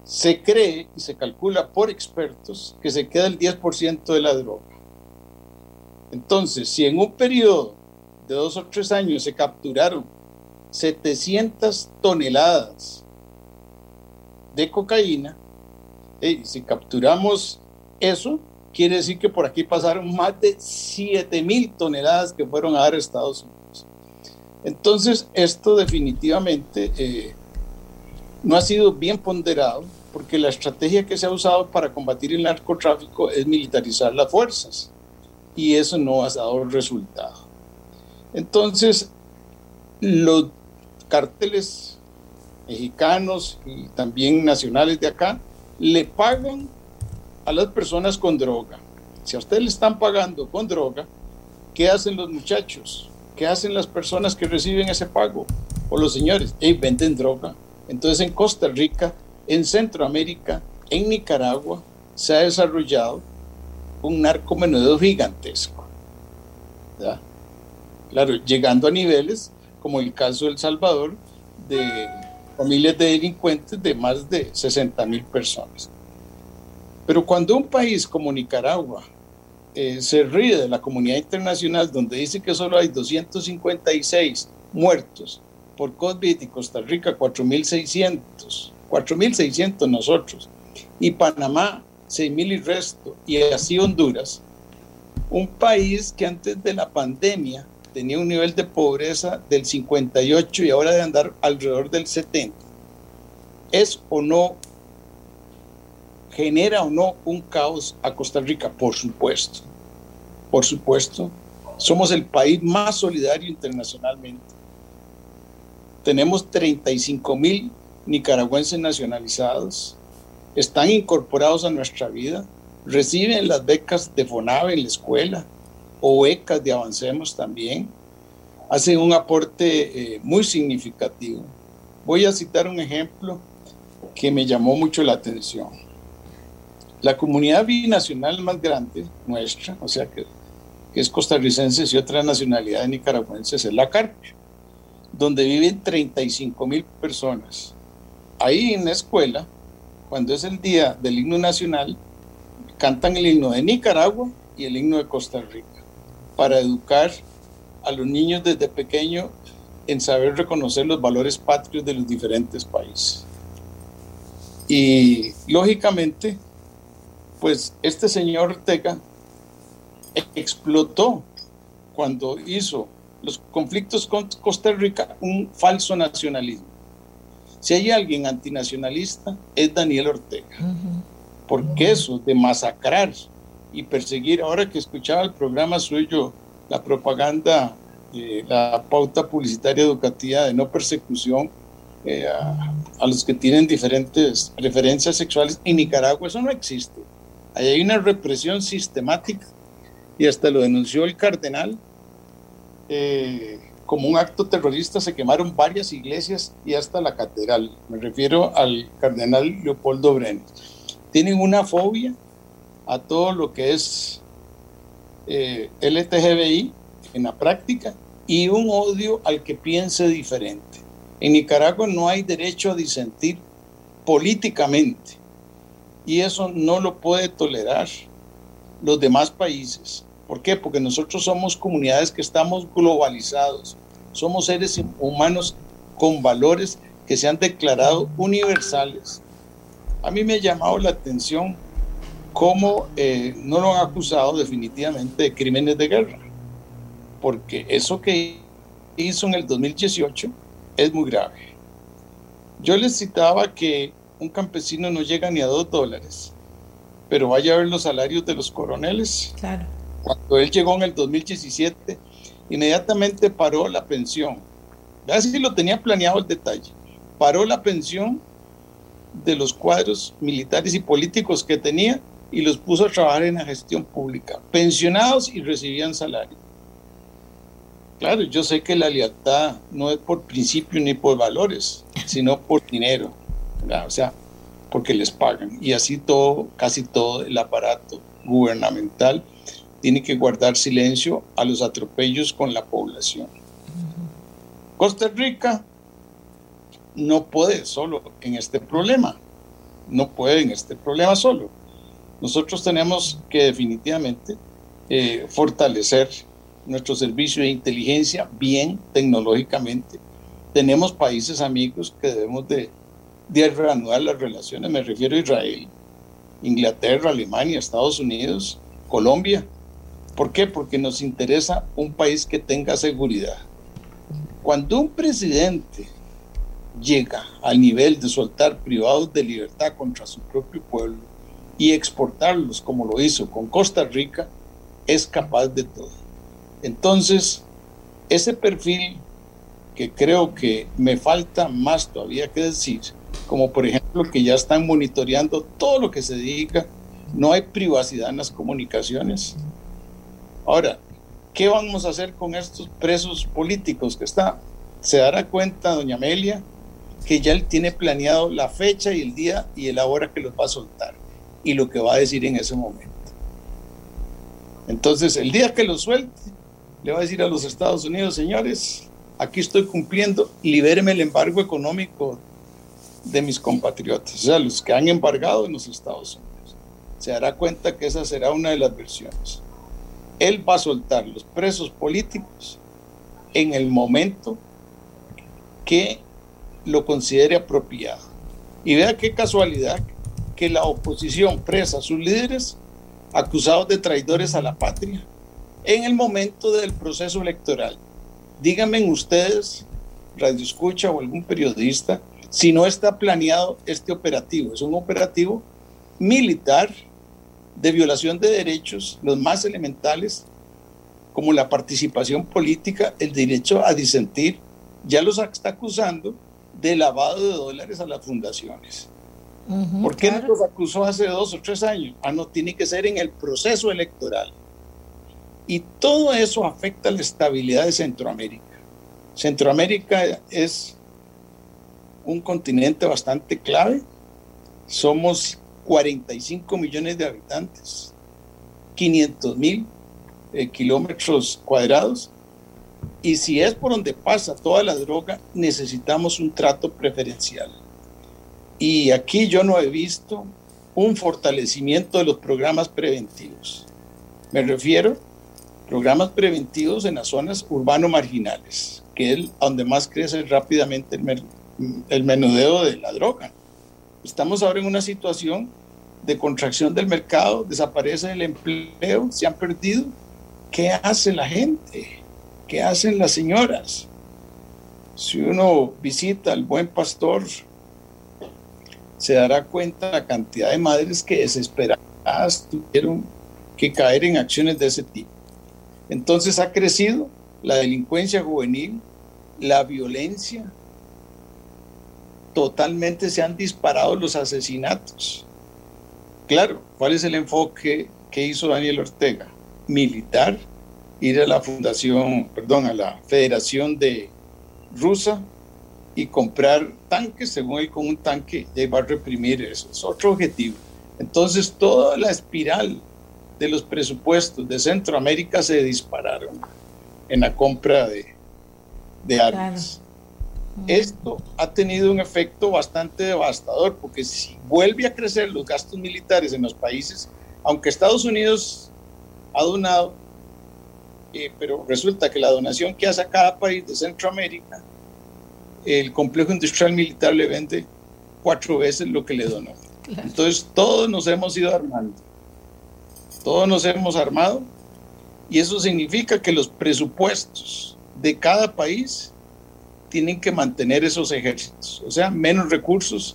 se cree y se calcula por expertos que se queda el 10% de la droga. Entonces, si en un periodo de dos o tres años se capturaron 700 toneladas de cocaína, y si capturamos eso, quiere decir que por aquí pasaron más de 7 mil toneladas que fueron a dar a Estados Unidos. Entonces, esto definitivamente eh, no ha sido bien ponderado porque la estrategia que se ha usado para combatir el narcotráfico es militarizar las fuerzas y eso no ha dado resultado. Entonces, los cárteles mexicanos y también nacionales de acá le pagan a las personas con droga. Si a ustedes le están pagando con droga, ¿qué hacen los muchachos? ¿Qué hacen las personas que reciben ese pago? O los señores, hey, venden droga. Entonces en Costa Rica, en Centroamérica, en Nicaragua, se ha desarrollado un narcomenudeo gigantesco. Claro, llegando a niveles como el caso de El Salvador, de familias de delincuentes de más de 60 mil personas. Pero cuando un país como Nicaragua eh, se ríe de la comunidad internacional, donde dice que solo hay 256 muertos por COVID y Costa Rica 4.600, 4.600 nosotros, y Panamá 6.000 y resto, y así Honduras, un país que antes de la pandemia tenía un nivel de pobreza del 58 y ahora de andar alrededor del 70. ¿Es o no, genera o no un caos a Costa Rica? Por supuesto, por supuesto. Somos el país más solidario internacionalmente. Tenemos 35 mil nicaragüenses nacionalizados, están incorporados a nuestra vida, reciben las becas de FONAVE en la escuela o becas de Avancemos también, hacen un aporte eh, muy significativo. Voy a citar un ejemplo que me llamó mucho la atención. La comunidad binacional más grande nuestra, o sea que, es costarricense y otra nacionalidad nicaragüenses, es la Carpio, donde viven 35 mil personas. Ahí en la escuela, cuando es el día del himno nacional, cantan el himno de Nicaragua y el himno de Costa Rica para educar a los niños desde pequeño en saber reconocer los valores patrios de los diferentes países. Y lógicamente, pues este señor Ortega explotó cuando hizo los conflictos con Costa Rica un falso nacionalismo. Si hay alguien antinacionalista, es Daniel Ortega porque eso de masacrar y perseguir, ahora que escuchaba el programa suyo, la propaganda, eh, la pauta publicitaria educativa de no persecución eh, a, los que tienen diferentes preferencias sexuales, en Nicaragua eso no existe. Ahí hay una represión sistemática y hasta lo denunció el cardenal. Como un acto terrorista se quemaron varias iglesias y hasta la catedral. Me refiero al cardenal Leopoldo Brenes tienen una fobia a todo lo que es eh, LTGBI en la práctica y un odio al que piense diferente. En Nicaragua no hay derecho a disentir políticamente y eso no lo puede tolerar los demás países. ¿Por qué? Porque nosotros somos comunidades que estamos globalizados, somos seres humanos con valores que se han declarado universales a mí me ha llamado la atención cómo eh, no lo han acusado definitivamente de crímenes de guerra, porque eso que hizo en el 2018 es muy grave. Yo les citaba que un campesino no llega ni a dos dólares, pero vaya a ver los salarios de los coroneles. Claro. Cuando él llegó en el 2017, inmediatamente paró la pensión. Así lo tenía planeado el detalle. Paró la pensión de los cuadros militares y políticos que tenía y los puso a trabajar en la gestión pública, pensionados y recibían salario. Claro, yo sé que la lealtad no es por principio ni por valores, sino por dinero, o sea, porque les pagan. Y así todo, casi todo el aparato gubernamental tiene que guardar silencio a los atropellos con la población. Costa Rica no puede solo en este problema, no puede en este problema solo. Nosotros tenemos que definitivamente eh, fortalecer nuestro servicio de inteligencia bien tecnológicamente. Tenemos países amigos que debemos de, de reanudar las relaciones, me refiero a Israel, Inglaterra, Alemania, Estados Unidos, Colombia. ¿Por qué? Porque nos interesa un país que tenga seguridad. Cuando un presidente llega al nivel de soltar privados de libertad contra su propio pueblo y exportarlos como lo hizo con Costa Rica, es capaz de todo. Entonces, ese perfil que creo que me falta más todavía que decir, como por ejemplo que ya están monitoreando todo lo que se dedica, no hay privacidad en las comunicaciones. Ahora, ¿qué vamos a hacer con estos presos políticos que están? Se dará cuenta, doña Amelia, que ya él tiene planeado la fecha y el día y la hora que los va a soltar y lo que va a decir en ese momento. Entonces, el día que los suelte, le va a decir a los Estados Unidos, señores, aquí estoy cumpliendo, libéreme el embargo económico de mis compatriotas, o sea, los que han embargado en los Estados Unidos. Se dará cuenta que esa será una de las versiones. Él va a soltar los presos políticos en el momento que lo considere apropiado. Y vea qué casualidad que la oposición presa a sus líderes acusados de traidores a la patria en el momento del proceso electoral. Díganme ustedes, Radio Escucha o algún periodista, si no está planeado este operativo. Es un operativo militar de violación de derechos, los más elementales, como la participación política, el derecho a disentir, ya los está acusando de lavado de dólares a las fundaciones. ¿Por qué no los acusó hace dos o tres años? Ah, no, tiene que ser en el proceso electoral. Y todo eso afecta la estabilidad de Centroamérica. Centroamérica es un continente bastante clave. Somos 45 millones de habitantes, 500 mil eh, kilómetros cuadrados. Y si es por donde pasa toda la droga, necesitamos un trato preferencial. Y aquí yo no he visto un fortalecimiento de los programas preventivos. Me refiero a programas preventivos en las zonas urbano-marginales, que es donde más crece rápidamente el, el menudeo de la droga. Estamos ahora en una situación de contracción del mercado, desaparece el empleo, se han perdido. ¿Qué hace la gente? ¿Qué hacen las señoras? Si uno visita al buen pastor, se dará cuenta la cantidad de madres que desesperadas tuvieron que caer en acciones de ese tipo. Entonces ha crecido la delincuencia juvenil, la violencia, totalmente se han disparado los asesinatos. Claro, ¿cuál es el enfoque que hizo Daniel Ortega? Militar, ir a la fundación, perdón, a la Federación de Rusa y comprar tanques, según él con un tanque ya va a reprimir eso. Es otro objetivo. Entonces toda la espiral de los presupuestos de Centroamérica se dispararon en la compra de, de armas. Esto ha tenido un efecto bastante devastador porque si vuelve a crecer los gastos militares en los países, aunque Estados Unidos ha donado, eh, pero resulta que la donación que hace a cada país de Centroamérica, el complejo industrial militar le vende cuatro veces lo que le donó. Entonces todos nos hemos ido armando, todos nos hemos armado y eso significa que los presupuestos de cada país tienen que mantener esos ejércitos, o sea, menos recursos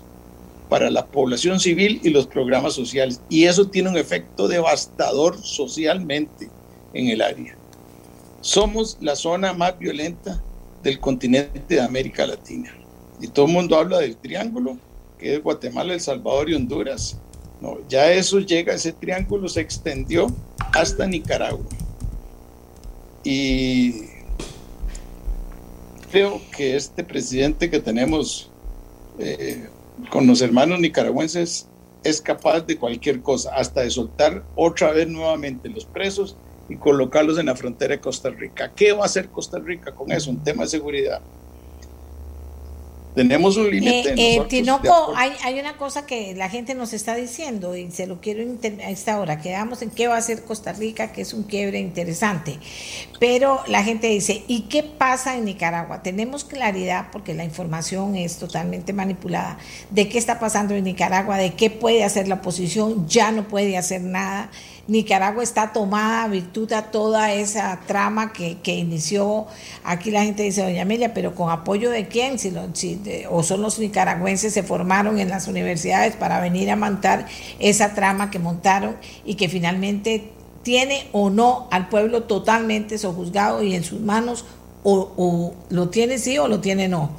para la población civil y los programas sociales. Y eso tiene un efecto devastador socialmente en el área. Somos la zona más violenta del continente de América Latina. Y todo el mundo habla del triángulo, que es Guatemala, El Salvador y Honduras. No, ya eso llega, ese triángulo se extendió hasta Nicaragua. Y creo que este presidente que tenemos eh, con los hermanos nicaragüenses es capaz de cualquier cosa, hasta de soltar otra vez nuevamente los presos y colocarlos en la frontera de Costa Rica. ¿Qué va a hacer Costa Rica con eso? Un tema de seguridad. Tenemos un límite. Eh, eh Tinoco, hay, hay, una cosa que la gente nos está diciendo y se lo quiero a esta hora. Quedamos en qué va a hacer Costa Rica, que es un quiebre interesante. Pero la gente dice, ¿y qué pasa en Nicaragua? Tenemos claridad, porque la información es totalmente manipulada, de qué está pasando en Nicaragua, de qué puede hacer la oposición, ya no puede hacer nada. Nicaragua está tomada virtud a toda esa trama que, inició, aquí la gente dice, doña Amelia, pero con apoyo de quién, si, o son los nicaragüenses se formaron en las universidades para venir a montar esa trama que montaron y que finalmente tiene o no al pueblo totalmente sojuzgado y en sus manos, o, o lo tiene sí o lo tiene no.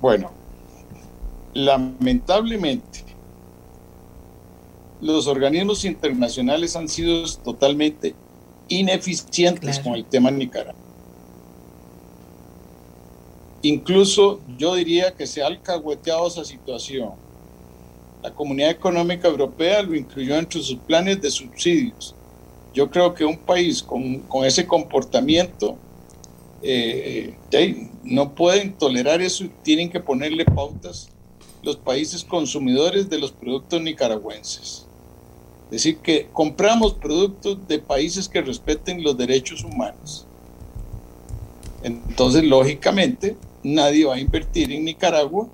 Bueno, lamentablemente los organismos internacionales han sido totalmente ineficientes con el tema Nicaragua. Incluso yo diría que se ha alcahueteado esa situación. La Comunidad Económica Europea lo incluyó entre sus planes de subsidios. Yo creo que un país con, ese comportamiento eh, eh, no pueden tolerar eso y tienen que ponerle pautas los países consumidores de los productos nicaragüenses. Decir, que compramos productos de países que respeten los derechos humanos. Entonces, lógicamente, nadie va a invertir en Nicaragua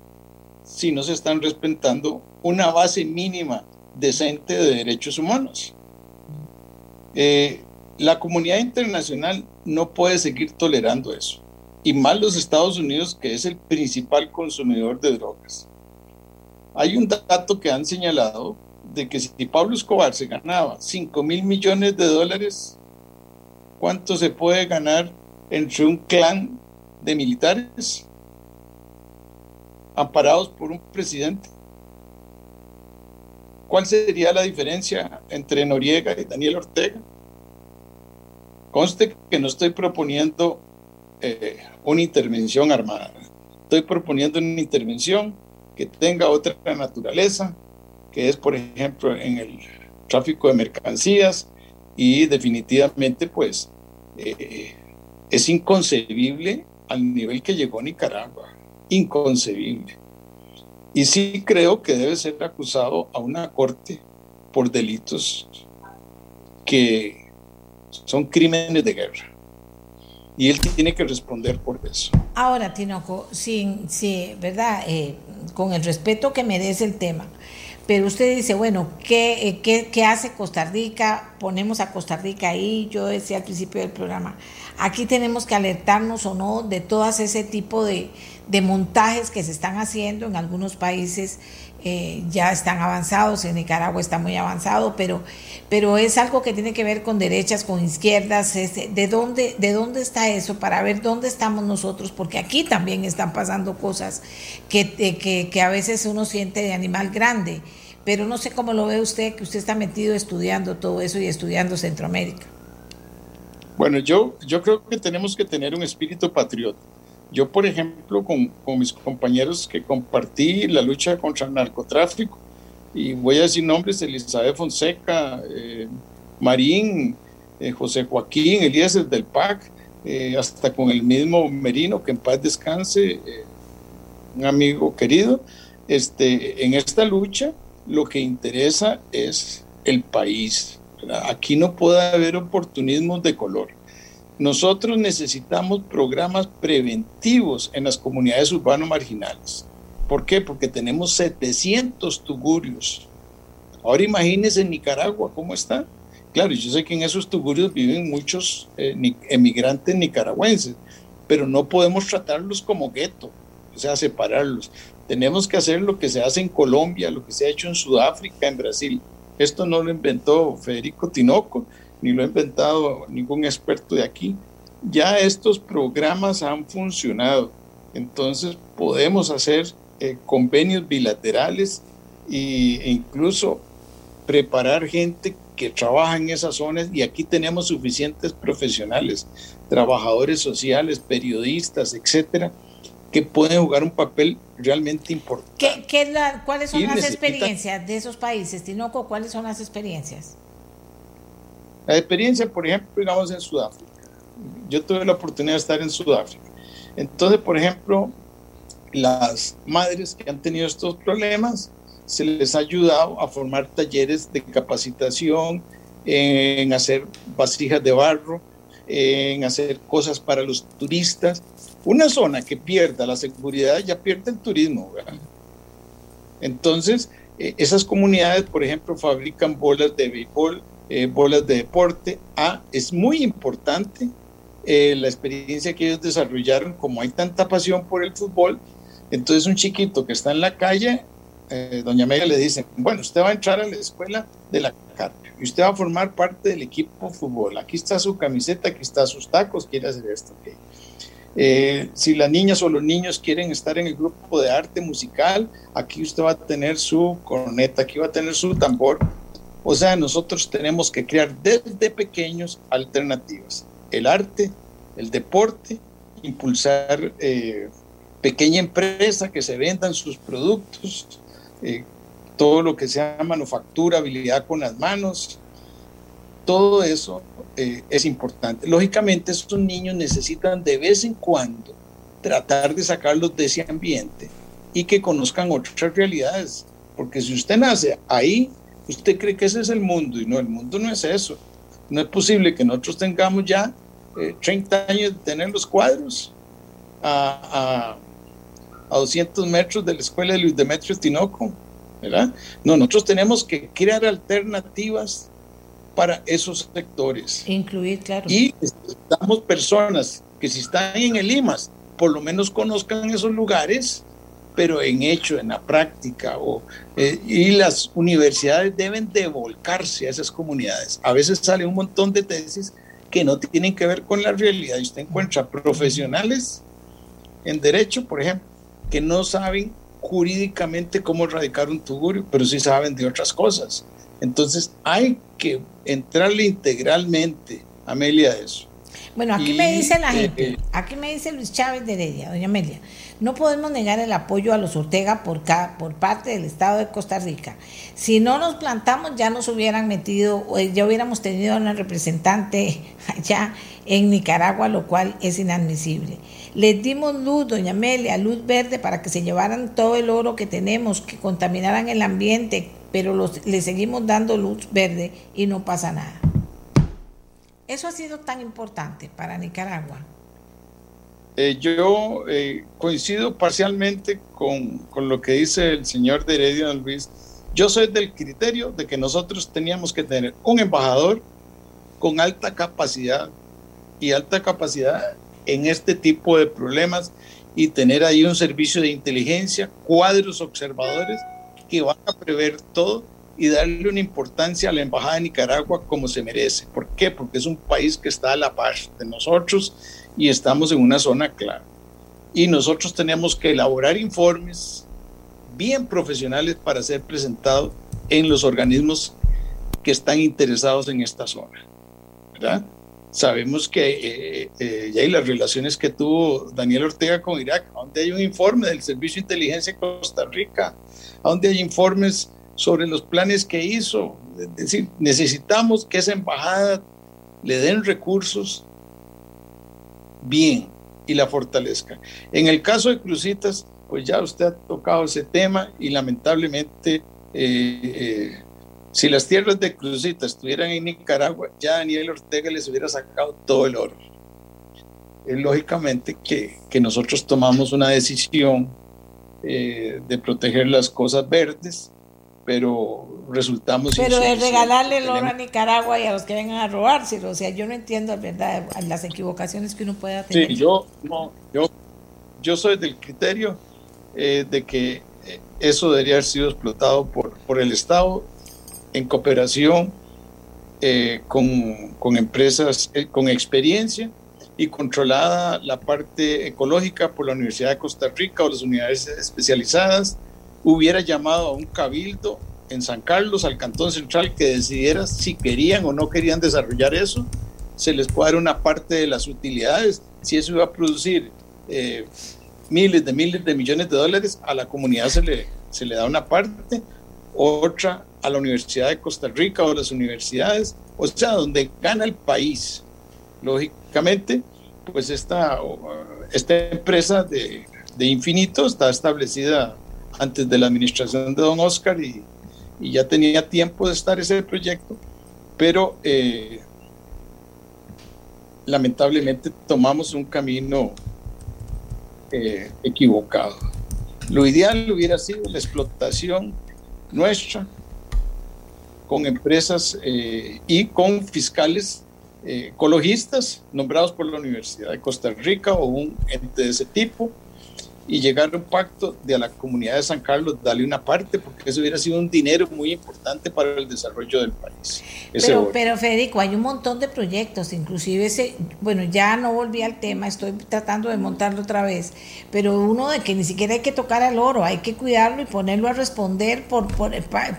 si no se están respetando una base mínima decente de derechos humanos. Eh, la comunidad internacional no puede seguir tolerando eso, y más los Estados Unidos, que es el principal consumidor de drogas. Hay un dato que han señalado de que si Pablo Escobar se ganaba 5 mil millones de dólares, ¿cuánto se puede ganar entre un clan de militares amparados por un presidente? ¿Cuál sería la diferencia entre Noriega y Daniel Ortega? Conste que no estoy proponiendo eh, una intervención armada. Estoy proponiendo una intervención que tenga otra naturaleza, que es, por ejemplo, en el tráfico de mercancías y definitivamente, pues, eh, es inconcebible al nivel que llegó Nicaragua. Inconcebible. Y sí creo que debe ser acusado a una corte por delitos que son crímenes de guerra. Y él tiene que responder por eso. Ahora, Tinoco, sí, sí, ¿verdad? Eh, con el respeto que merece el tema. Pero usted dice, bueno, ¿qué, eh, ¿qué, qué, hace Costa Rica? Ponemos a Costa Rica ahí, yo decía al principio del programa, aquí tenemos que alertarnos o no de todas ese tipo de, de montajes que se están haciendo en algunos países eh, ya están avanzados, en Nicaragua está muy avanzado, pero, pero es algo que tiene que ver con derechas, con izquierdas, ¿de, dónde, ¿de dónde está eso? Para ver dónde estamos nosotros, porque aquí también están pasando cosas que, que, que a veces uno siente de animal grande, pero no sé cómo lo ve usted, que usted está metido estudiando todo eso y estudiando Centroamérica. Bueno, yo, yo creo que tenemos que tener un espíritu patriota yo, por ejemplo, con, mis compañeros que compartí la lucha contra el narcotráfico, y voy a decir nombres, Elizabeth Fonseca, eh, Marín, eh, José Joaquín, Elías del PAC, eh, hasta con el mismo Merino, que en paz descanse, un amigo querido, este, en esta lucha lo que interesa es el país. Aquí no puede haber oportunismos de color nosotros necesitamos programas preventivos en las comunidades urbanas marginales. ¿Por qué? Porque tenemos 700 tugurios. Ahora imagínense en Nicaragua cómo está. Claro, yo sé que en esos tugurios viven muchos eh, emigrantes nicaragüenses, pero no podemos tratarlos como gueto, o sea, separarlos. Tenemos que hacer lo que se hace en Colombia, lo que se ha hecho en Sudáfrica, en Brasil. Esto no lo inventó Federico Tinoco, ni lo ha inventado ningún experto de aquí. Ya estos programas han funcionado. Entonces podemos hacer eh, convenios bilaterales e incluso preparar gente que trabaja en esas zonas y aquí tenemos suficientes profesionales, trabajadores sociales, periodistas, etcétera, que pueden jugar un papel realmente importante. ¿Qué, ¿Cuáles son las experiencias de esos países, Tinoco? ¿Cuáles son las experiencias? La experiencia, por ejemplo, digamos en Sudáfrica. Yo tuve la oportunidad de estar en Sudáfrica. Entonces, por ejemplo, las madres que han tenido estos problemas, se les ha ayudado a formar talleres de capacitación, en hacer vasijas de barro, en hacer cosas para los turistas. Una zona que pierda la seguridad ya pierde el turismo. Entonces, eh, esas comunidades, por ejemplo, fabrican bolas de béisbol, eh, bolas de deporte. Ah, es muy importante eh, la experiencia que ellos desarrollaron, como hay tanta pasión por el fútbol, entonces un chiquito que está en la calle, eh, doña Amelia le dice, bueno, usted va a entrar a la escuela de la carne y usted va a formar parte del equipo de fútbol. Aquí está su camiseta, aquí está sus tacos, quiere hacer esto. si las niñas o los niños quieren estar en el grupo de arte musical, aquí usted va a tener su corneta, aquí va a tener su tambor o sea, nosotros tenemos que crear desde pequeños alternativas. El arte, el deporte, impulsar eh, pequeña empresa que se vendan sus productos, eh, todo lo que sea manufactura, habilidad con las manos, todo eso eh, es importante. Lógicamente, estos niños necesitan de vez en cuando tratar de sacarlos de ese ambiente y que conozcan otras realidades, porque si usted nace ahí, Usted cree que ese es el mundo y no, el mundo no es eso. No es posible que nosotros tengamos ya 30 eh, años de tener los cuadros a, a, 200 metros de la escuela de Luis Demetrio Tinoco, ¿verdad? No, nosotros tenemos que crear alternativas para esos sectores. Incluir, claro. Y necesitamos personas que si están en el IMAS, por lo menos conozcan esos lugares, pero en hecho, en la práctica. Eh, y las universidades deben de volcarse a esas comunidades. A veces sale un montón de tesis que no tienen que ver con la realidad. Y usted encuentra profesionales en derecho, por ejemplo, que no saben jurídicamente cómo erradicar un tugurio, pero sí saben de otras cosas. Entonces hay que entrarle integralmente, Amelia, a eso. Bueno, aquí me dice la gente, eh, aquí me dice Luis Chávez de Heredia, doña Amelia, no podemos negar el apoyo a los Ortega por, por parte del Estado de Costa Rica. Si no nos plantamos, ya nos hubieran metido, ya hubiéramos tenido una representante allá en Nicaragua, lo cual es inadmisible. Les dimos luz, doña Amelia, luz verde para que se llevaran todo el oro que tenemos, que contaminaran el ambiente, pero los, le seguimos dando luz verde y no pasa nada. Eso ha sido tan importante para Nicaragua. Eh, yo eh, coincido parcialmente con, con, lo que dice el señor de Heredia Luis. Yo soy del criterio de que nosotros teníamos que tener un embajador con alta capacidad y alta capacidad en este tipo de problemas y tener ahí un servicio de inteligencia, cuadros observadores que van a prever todo y darle una importancia a la Embajada de Nicaragua como se merece. ¿Por qué? Porque es un país que está a la par de nosotros y estamos en una zona clara. Y nosotros tenemos que elaborar informes bien profesionales para ser presentados en los organismos que están interesados en esta zona. ¿verdad? Sabemos que eh, eh, ya hay las relaciones que tuvo Daniel Ortega con Irak, donde hay un informe del Servicio de Inteligencia de Costa Rica, donde hay informes sobre los planes que hizo. Es decir, necesitamos que esa embajada le den recursos bien y la fortalezca. En el caso de Crucitas, pues ya usted ha tocado ese tema y lamentablemente, eh, eh, si las tierras de Crucitas estuvieran en Nicaragua, ya Daniel Ortega les hubiera sacado todo el oro. Es lógicamente que, que nosotros tomamos una decisión eh, de proteger las cosas verdes pero resultamos... Pero es regalarle el oro a Nicaragua y a los que vengan a robárselo, o sea, yo no entiendo, ¿verdad?, las equivocaciones que uno pueda tener. Sí, yo, yo, yo soy del criterio eh, de que eh, eso debería haber sido explotado por, por el Estado en cooperación eh, con, con, empresas con experiencia y controlada la parte ecológica por la Universidad de Costa Rica o las universidades especializadas hubiera llamado a un cabildo en San Carlos, al Cantón Central, que decidiera si querían o no querían desarrollar eso, se les puede dar una parte de las utilidades. Si eso iba a producir eh, miles de miles de millones de dólares, a la comunidad se le, se le da una parte, otra a la Universidad de Costa Rica o las universidades, o sea, donde gana el país. Lógicamente, pues esta, esta empresa de, de Infinito está establecida antes de la administración de don Oscar y, ya tenía tiempo de estar ese proyecto, pero eh, lamentablemente tomamos un camino eh, equivocado. Lo ideal hubiera sido la explotación nuestra con empresas eh, y con fiscales ecologistas nombrados por la Universidad de Costa Rica o un ente de ese tipo y llegar a un pacto de a la comunidad de San Carlos, darle una parte, porque eso hubiera sido un dinero muy importante para el desarrollo del país. Pero, pero, Federico, hay un montón de proyectos, inclusive ese, bueno, ya no volví al tema, estoy tratando de montarlo otra vez, pero uno de que ni siquiera hay que tocar al oro, hay que cuidarlo y ponerlo a responder por,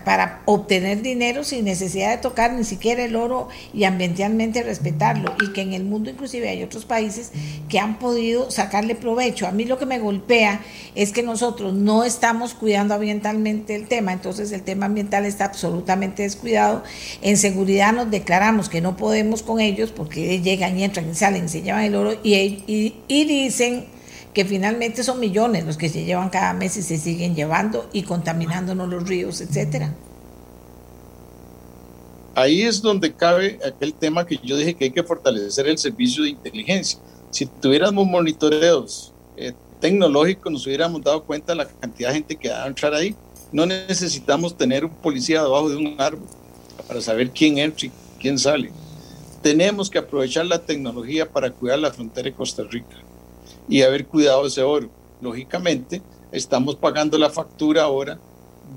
para obtener dinero sin necesidad de tocar ni siquiera el oro y ambientalmente respetarlo, y que en el mundo inclusive hay otros países que han podido sacarle provecho. A mí lo que me golpea es que nosotros no estamos cuidando ambientalmente el tema, entonces el tema ambiental está absolutamente descuidado. En seguridad nos declaramos que no podemos con ellos porque llegan y entran y salen, se llevan el oro y, y, dicen que finalmente son millones los que se llevan cada mes y se siguen llevando y contaminándonos los ríos, etcétera. ahí es donde cabe aquel tema que yo dije que hay que fortalecer el servicio de inteligencia. Si tuviéramos monitoreos eh, tecnológicos, nos hubiéramos dado cuenta de la cantidad de gente que va a entrar ahí. No necesitamos tener un policía debajo de un árbol para saber quién entra y quién sale. Tenemos que aprovechar la tecnología para cuidar la frontera de Costa Rica y haber cuidado ese oro. Lógicamente, estamos pagando la factura ahora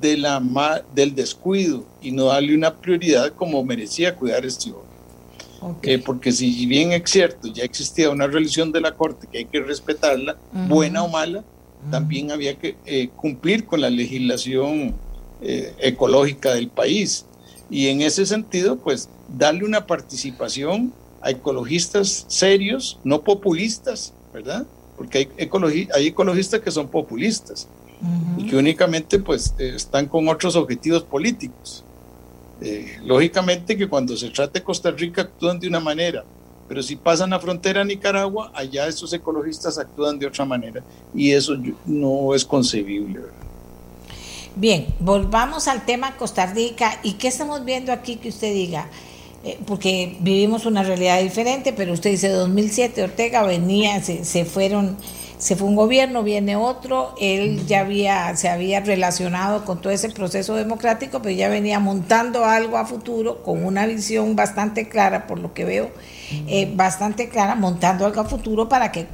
de la, del descuido y no darle una prioridad como merecía cuidar este oro. Eh, porque si bien es cierto, ya existía una religión de la Corte que hay que respetarla, buena o mala, también había que eh, cumplir con la legislación eh, ecológica del país. Y en ese sentido, pues darle una participación a ecologistas serios, no populistas, ¿verdad? Porque hay, hay ecologistas que son populistas y que únicamente pues están con otros objetivos políticos. Eh, lógicamente que cuando se trata de Costa Rica actúan de una manera, pero si pasan la frontera a Nicaragua, allá esos ecologistas actúan de otra manera y eso no es concebible. Bien, volvamos al tema Costa Rica y qué estamos viendo aquí que usted diga, eh, porque vivimos una realidad diferente, pero usted dice 2007 Ortega venía, se, se fueron se fue un gobierno, viene otro, él ya había, se había relacionado con todo ese proceso democrático, pero ya venía montando algo a futuro con una visión bastante clara, por lo que veo, eh, bastante clara, montando algo a futuro para que,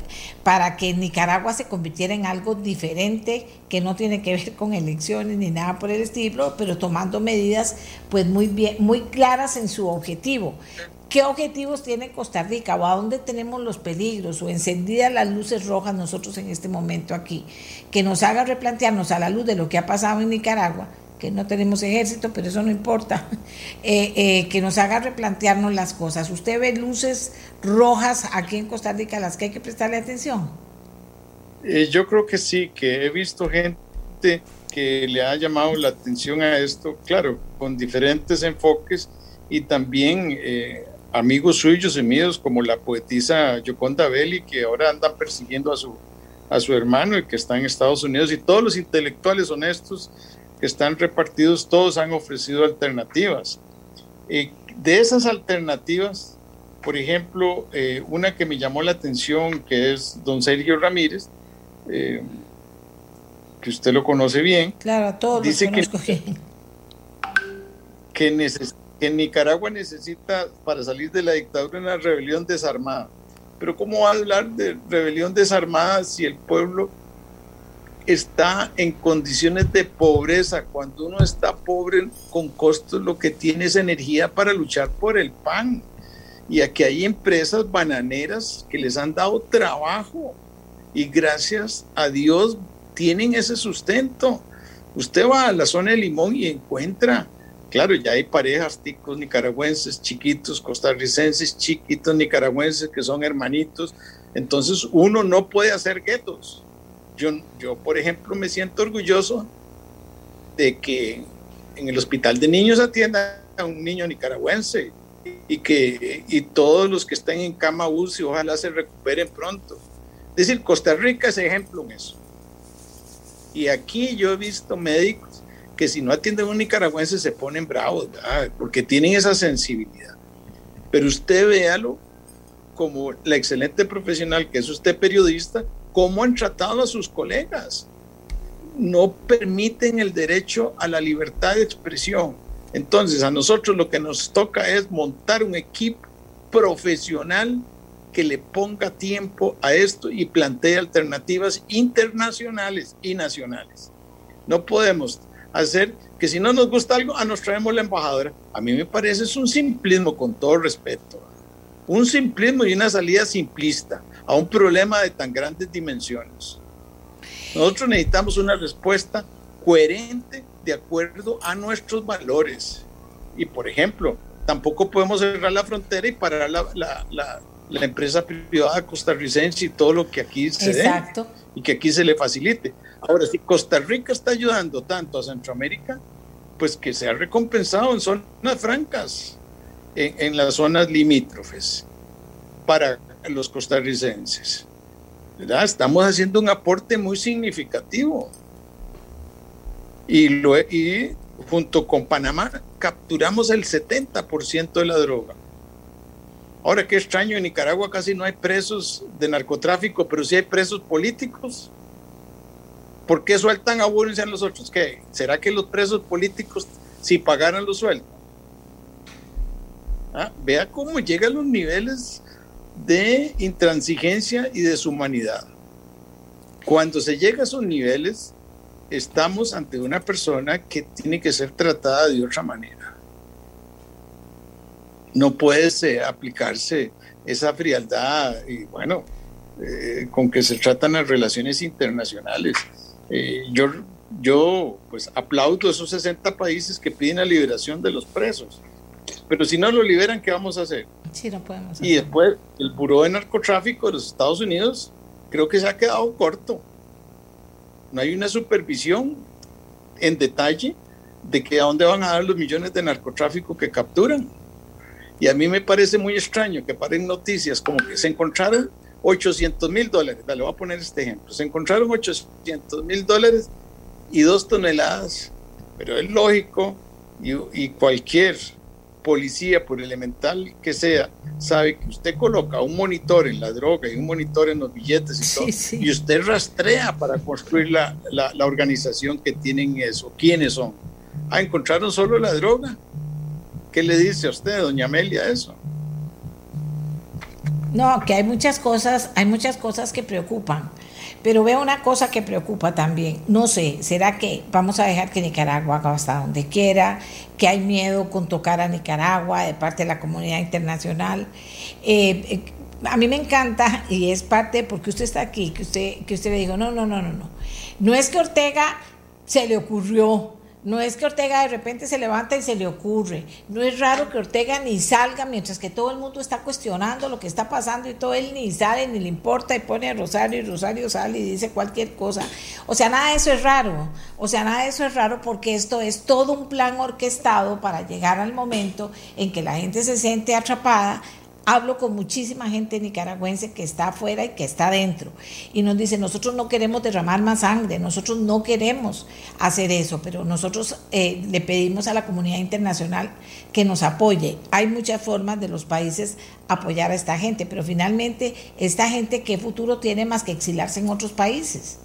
para que Nicaragua se convirtiera en algo diferente, que no tiene que ver con elecciones ni nada por el estilo, pero tomando medidas pues muy bien, muy claras en su objetivo. ¿Qué objetivos tiene Costa Rica o a dónde tenemos los peligros o encendidas las luces rojas nosotros en este momento aquí? Que nos haga replantearnos a la luz de lo que ha pasado en Nicaragua, que no tenemos ejército, pero eso no importa, eh, eh, que nos haga replantearnos las cosas. ¿Usted ve luces rojas aquí en Costa Rica a las que hay que prestarle atención? Eh, yo creo que sí, que he visto gente que le ha llamado la atención a esto, claro, con diferentes enfoques y también amigos suyos y míos como la poetisa Yoconda Belli, que ahora andan persiguiendo a su, a su hermano, el que está en Estados Unidos, y todos los intelectuales honestos que están repartidos, todos han ofrecido alternativas. y de esas alternativas, por ejemplo, eh, una que me llamó la atención, que es don Sergio Ramírez, eh, que usted lo conoce bien. Claro, todos dice que, que necesita que Nicaragua necesita para salir de la dictadura una rebelión desarmada. Pero ¿cómo hablar de rebelión desarmada si el pueblo está en condiciones de pobreza? Cuando uno está pobre con costos, lo que tiene es energía para luchar por el pan. Y aquí hay empresas bananeras que les han dado trabajo y gracias a Dios tienen ese sustento. Usted va a la zona de Limón y encuentra claro, ya hay parejas ticos nicaragüenses chiquitos, costarricenses chiquitos nicaragüenses que son hermanitos. Entonces uno no puede hacer guetos. Yo, yo, por ejemplo, me siento orgulloso de que en el hospital de niños atienda a un niño nicaragüense y que y todos los que estén en cama UCI ojalá se recuperen pronto. Es decir, Costa Rica es ejemplo en eso. Y aquí yo he visto médicos que si no atienden a un nicaragüense se ponen bravos, porque tienen esa sensibilidad. Pero usted véalo como la excelente profesional que es usted periodista, cómo han tratado a sus colegas. No permiten el derecho a la libertad de expresión. Entonces a nosotros lo que nos toca es montar un equipo profesional que le ponga tiempo a esto y plantee alternativas internacionales y nacionales. No podemos hacer que si no nos gusta algo, a ah, nos traemos la embajadora. A mí me parece es un simplismo, con todo respeto. Un simplismo y una salida simplista a un problema de tan grandes dimensiones. Nosotros necesitamos una respuesta coherente de acuerdo a nuestros valores. Y por ejemplo, tampoco podemos cerrar la frontera y parar la, la, la, la empresa privada costarricense y todo lo que aquí se Exacto. y que aquí se le facilite. Ahora, si Costa Rica está ayudando tanto a Centroamérica, pues que se ha recompensado en zonas francas, en, las zonas limítrofes, para los costarricenses. ¿verdad? Estamos haciendo un aporte muy significativo. Y, lo, y junto con Panamá, capturamos el 70% de la droga. Ahora, qué extraño, en Nicaragua casi no hay presos de narcotráfico, pero sí hay presos políticos. ¿Por qué sueltan a y a los otros? ¿Qué? ¿Será que los presos políticos, si pagaran los sueldos? Ah, vea cómo llegan los niveles de intransigencia y deshumanidad. Cuando se llega a esos niveles, estamos ante una persona que tiene que ser tratada de otra manera no puede aplicarse esa frialdad y bueno, eh, con que se tratan las relaciones internacionales. Eh, yo, yo pues aplaudo esos 60 países que piden la liberación de los presos, pero si no lo liberan, ¿qué vamos a hacer? Sí, no podemos. Y después el Buró de Narcotráfico de los Estados Unidos creo que se ha quedado corto. No hay una supervisión en detalle de que a dónde van a dar los millones de narcotráfico que capturan. Y a mí me parece muy extraño que paren noticias como que se encontraron 800 mil dólares. Le voy a poner este ejemplo. Se encontraron 800 mil dólares y dos toneladas. Pero es lógico y, cualquier policía, por elemental que sea, sabe que usted coloca un monitor en la droga y un monitor en los billetes y todo, y usted rastrea para construir la, la, la organización que tienen eso. ¿Quiénes son? Ah, encontraron solo la droga ¿Qué le dice a usted, doña Amelia, eso? No, que hay muchas cosas, hay muchas cosas que preocupan. Pero veo una cosa que preocupa también. No sé, ¿será que vamos a dejar que Nicaragua haga hasta donde quiera? ¿Que hay miedo con tocar a Nicaragua de parte de la comunidad internacional? Eh, eh, a mí me encanta y es parte porque usted está aquí, que usted, que usted le dijo, no, no, no, no, no. No es que Ortega se le ocurrió no es que Ortega de repente se levanta y se le ocurre. No es raro que Ortega ni salga mientras que todo el mundo está cuestionando lo que está pasando y todo él ni sale ni le importa y pone a Rosario y Rosario sale y dice cualquier cosa. O sea, nada de eso es raro. O sea, nada de eso es raro porque esto es todo un plan orquestado para llegar al momento en que la gente se siente atrapada hablo con muchísima gente nicaragüense que está afuera y que está adentro. Y nos dice, nosotros no queremos derramar más sangre, nosotros no queremos hacer eso, pero nosotros eh, le pedimos a la comunidad internacional que nos apoye. Hay muchas formas de los países apoyar a esta gente, pero finalmente esta gente, ¿qué futuro tiene más que exilarse en otros países?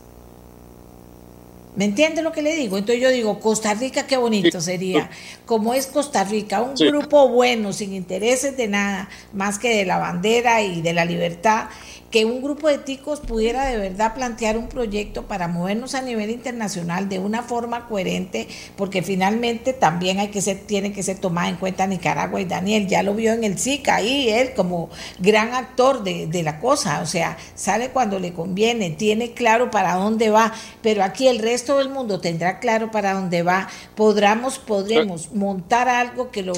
¿Me entiende lo que le digo? Entonces yo digo, Costa Rica, qué bonito sería. Como es Costa Rica, un grupo bueno, sin intereses de nada, más que de la bandera y de la libertad, que un grupo de ticos pudiera de verdad plantear un proyecto para movernos a nivel internacional de una forma coherente, porque finalmente también hay que ser, tiene que ser tomada en cuenta Nicaragua. Y Daniel, ya lo vio en el SICA ahí, él como gran actor de, de la cosa, o sea, sale cuando le conviene, tiene claro para dónde va, pero aquí el resto del mundo tendrá claro para dónde va, podremos, podremos montar algo que lo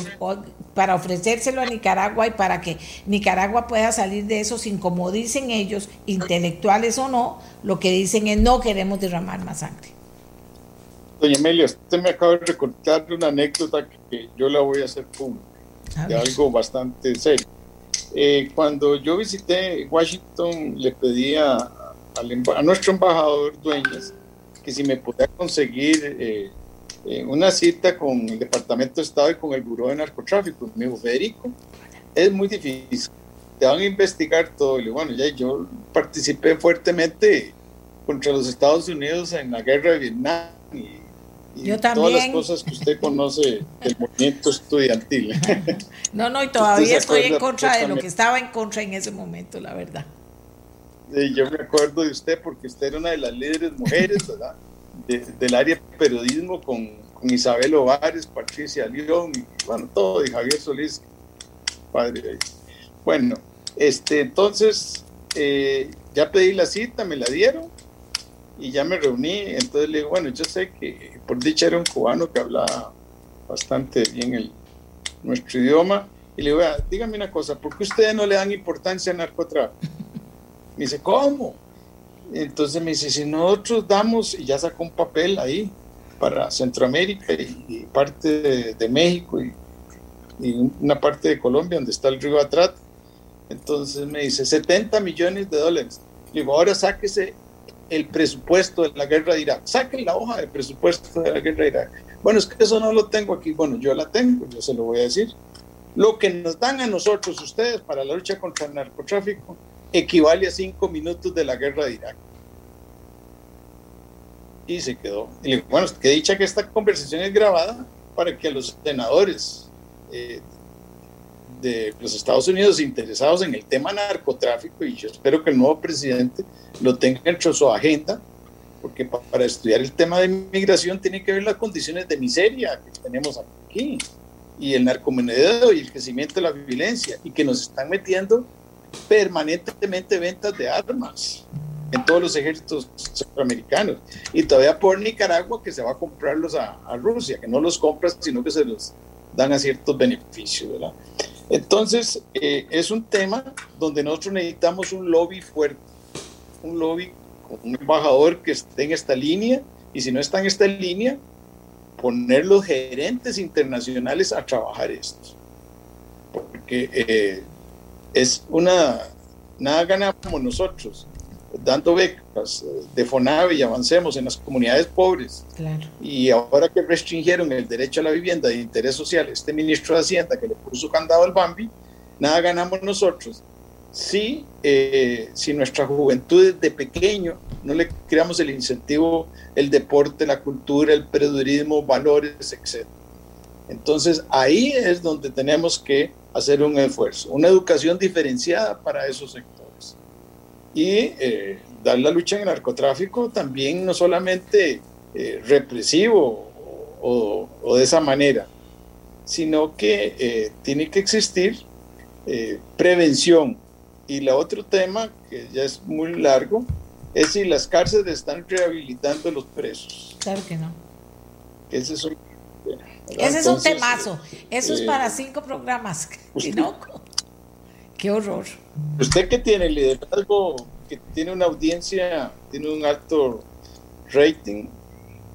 para ofrecérselo a Nicaragua y para que Nicaragua pueda salir de eso sin como dicen ellos, intelectuales o no, lo que dicen es no queremos derramar más sangre. Doña Amelia, usted me acaba de recordar una anécdota que yo la voy a hacer pública, de algo bastante serio. Eh, cuando yo visité Washington, le pedí a, nuestro embajador Dueñas que si me podía conseguir eh, una cita con el Departamento de Estado y con el Buró de Narcotráfico. Me dijo, Federico, es muy difícil, te van a investigar todo. Y bueno, ya yo participé fuertemente contra los Estados Unidos en la guerra de Vietnam y, todas las cosas que usted conoce del movimiento estudiantil. No, no, y todavía estoy en contra de lo que estaba en contra en ese momento, la verdad. yo me acuerdo de usted porque usted era una de las líderes mujeres, ¿verdad? del área de periodismo con, Isabel Ovares, Patricia León, y bueno, todo, y Javier Solís, padre Bueno, este, entonces eh, ya pedí la cita, me la dieron y ya me reuní. Entonces le digo, bueno, yo sé que por dicha era un cubano que hablaba bastante bien el, nuestro idioma. Y le digo, dígame una cosa, ¿por qué ustedes no le dan importancia al narcotráfico? Me dice, ¿cómo? Entonces me dice, si nosotros damos, y ya sacó un papel ahí para Centroamérica y, parte de, México y, una parte de Colombia donde está el río Atrat, entonces me dice 70 millones de dólares. Digo, ahora sáquese el presupuesto de la guerra de Irak. Saquen la hoja de presupuesto de la guerra de Irak. Bueno, es que eso no lo tengo aquí. Bueno, yo la tengo, yo se lo voy a decir. Lo que nos dan a nosotros, ustedes, para la lucha contra el narcotráfico, equivale a cinco minutos de la guerra de Irak. Y se quedó. Y bueno, que dicha que esta conversación es grabada para que los senadores eh, de los Estados Unidos interesados en el tema narcotráfico, y yo espero que el nuevo presidente lo tenga entre su agenda, porque para estudiar el tema de migración tiene que ver las condiciones de miseria que tenemos aquí, y el narcomenudeo y el crecimiento de la violencia, y que nos están metiendo permanentemente ventas de armas en todos los ejércitos centroamericanos. Y todavía por Nicaragua que se va a comprarlos a, a Rusia, que no los compra, sino que se los dan a ciertos beneficios, ¿verdad? Entonces, eh, es un tema donde nosotros necesitamos un lobby fuerte, un lobby un embajador que esté en esta línea, y si no está en esta línea, poner los gerentes internacionales a trabajar esto. Porque eh, es una, nada ganamos nosotros dando becas de FONAVE y avancemos en las comunidades pobres. Y ahora que restringieron el derecho a la vivienda de interés social, este ministro de Hacienda que le puso candado al Bambi, nada ganamos nosotros. Si, eh, si nuestra juventud desde pequeño no le creamos el incentivo, el deporte, la cultura, el periodismo, valores, etc. Entonces ahí es donde tenemos que hacer un esfuerzo, una educación diferenciada para esos sectores y eh, dar la lucha en el narcotráfico también no solamente eh, represivo o, de esa manera, sino que eh, tiene que existir prevención. Y la otro tema, que ya es muy largo, es si las cárceles están rehabilitando a los presos. Claro que no. Ese es un, Ese es un temazo. Eso es para cinco programas. Qué horror. Usted que tiene liderazgo, que tiene una audiencia, tiene un alto rating,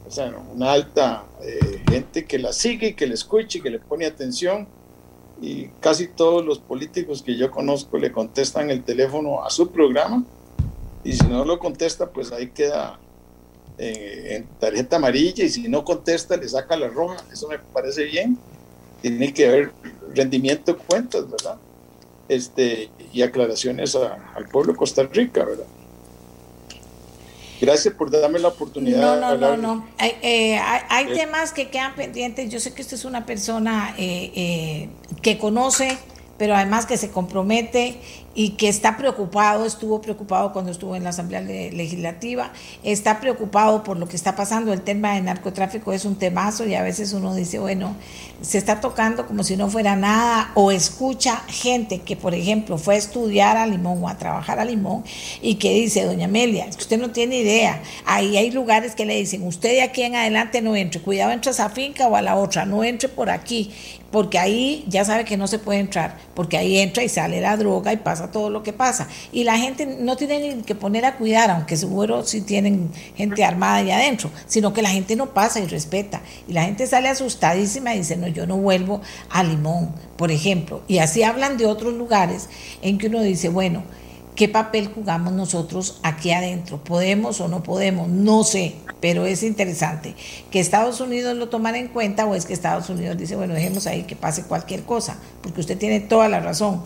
o sea, una alta eh, gente que la sigue, que le escuche, que le pone atención, y casi todos los políticos que yo conozco le contestan el teléfono a su programa, y si no lo contesta, pues ahí queda eh, en tarjeta amarilla, y si no contesta, le saca la roja, eso me parece bien, tiene que haber rendimiento de cuentas, ¿verdad? Este, y aclaraciones al pueblo de Costa Rica, ¿verdad? Gracias por darme la oportunidad. No, no, no, no. Hay, eh, hay, temas que quedan pendientes. Yo sé que usted es una persona eh, eh, que conoce, pero además que se compromete y que está preocupado, estuvo preocupado cuando estuvo en la Asamblea Legislativa, está preocupado por lo que está pasando. El tema de narcotráfico es un temazo y a veces uno dice, bueno, se está tocando como si no fuera nada o escucha gente que, por ejemplo, fue a estudiar a Limón o a trabajar a Limón y que dice, doña Amelia, usted no tiene idea, ahí hay lugares que le dicen, usted de aquí en adelante no entre, cuidado entre esa finca o a la otra, no entre por aquí, porque ahí ya sabe que no se puede entrar, porque ahí entra y sale la droga y pasa todo lo que pasa. Y la gente no tiene que poner a cuidar, aunque seguro si tienen gente armada allá adentro, sino que la gente no pasa y respeta. Y la gente sale asustadísima y dice, no, yo no vuelvo a Limón, por ejemplo. Y así hablan de otros lugares en que uno dice, bueno, ¿qué papel jugamos nosotros aquí adentro? ¿Podemos o no podemos? No sé, pero es interesante que Estados Unidos lo tomara en cuenta o es que Estados Unidos dice, bueno, dejemos ahí que pase cualquier cosa, porque usted tiene toda la razón.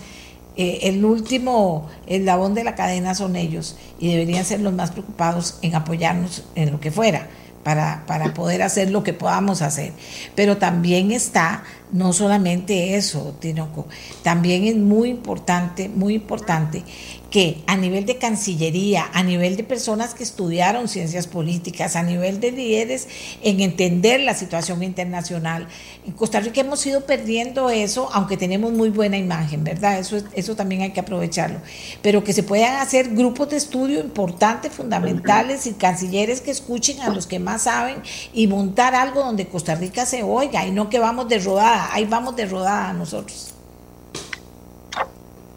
Eh, el último eslabón de la cadena son ellos y deberían ser los más preocupados en apoyarnos en lo que fuera. Para, para, poder hacer lo que podamos hacer. Pero también está no solamente eso, Tinoco, también es muy importante, muy importante que a nivel de Cancillería, a nivel de personas que estudiaron ciencias políticas, a nivel de líderes en entender la situación internacional, en Costa Rica hemos ido perdiendo eso, aunque tenemos muy buena imagen, ¿verdad? Eso, eso también hay que aprovecharlo. Pero que se puedan hacer grupos de estudio importantes, fundamentales y cancilleres que escuchen a los que más saben y montar algo donde Costa Rica se oiga y no que vamos de rodada, ahí vamos de rodada nosotros.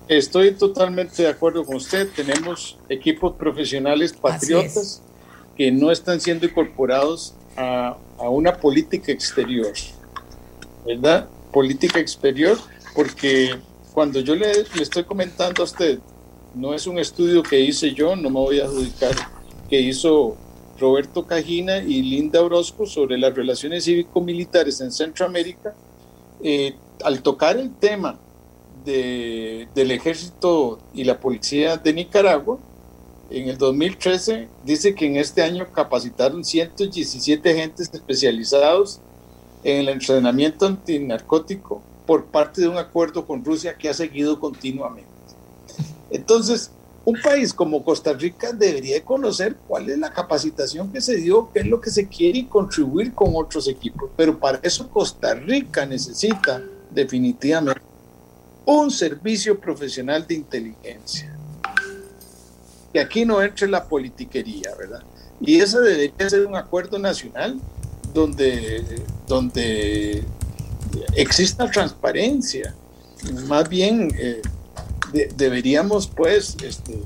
Estoy totalmente de acuerdo con usted. Tenemos equipos profesionales patriotas que no están siendo incorporados a, una política exterior, ¿verdad? Política exterior, porque cuando yo le, le, estoy comentando a usted, no es un estudio que hice yo, no me voy a adjudicar que hizo Roberto Cajina y Linda Orozco sobre las relaciones cívico-militares en Centroamérica, eh, al tocar el tema de, del ejército y la policía de Nicaragua, en el 2013 dice que en este año capacitaron 117 agentes especializados en el entrenamiento antinarcótico por parte de un acuerdo con Rusia que ha seguido continuamente. Entonces, un país como Costa Rica debería conocer cuál es la capacitación que se dio, qué es lo que se quiere y contribuir con otros equipos. Pero para eso Costa Rica necesita definitivamente un servicio profesional de inteligencia. Que aquí no entre la politiquería, ¿verdad? Y ese debería ser un acuerdo nacional donde, donde exista transparencia. Más bien eh, deberíamos pues este,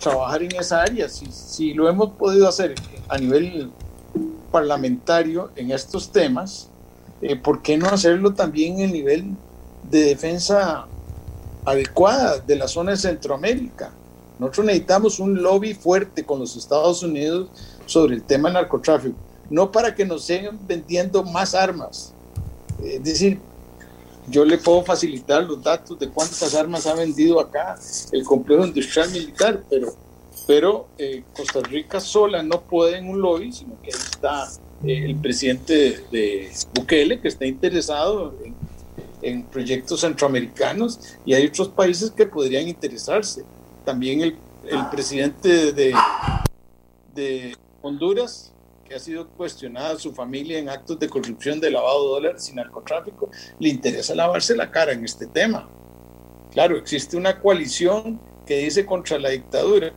trabajar en esa área. Si, si lo hemos podido hacer a nivel parlamentario en estos temas, eh, ¿por qué no hacerlo también en el nivel de defensa adecuada de la zona de Centroamérica? Nosotros necesitamos un lobby fuerte con los Estados Unidos sobre el tema del narcotráfico, no para que nos sigan vendiendo más armas. Es decir, yo le puedo facilitar los datos de cuántas armas ha vendido acá el complejo industrial militar, pero, pero eh, Costa Rica sola no puede en un lobby, sino que está eh, el presidente de Bukele, que está interesado en, en, proyectos centroamericanos, y hay otros países que podrían interesarse. También el, el presidente de, de Honduras que ha sido cuestionada su familia en actos de corrupción, de lavado de dólares y narcotráfico, le interesa lavarse la cara en este tema. Claro, existe una coalición que dice contra la dictadura,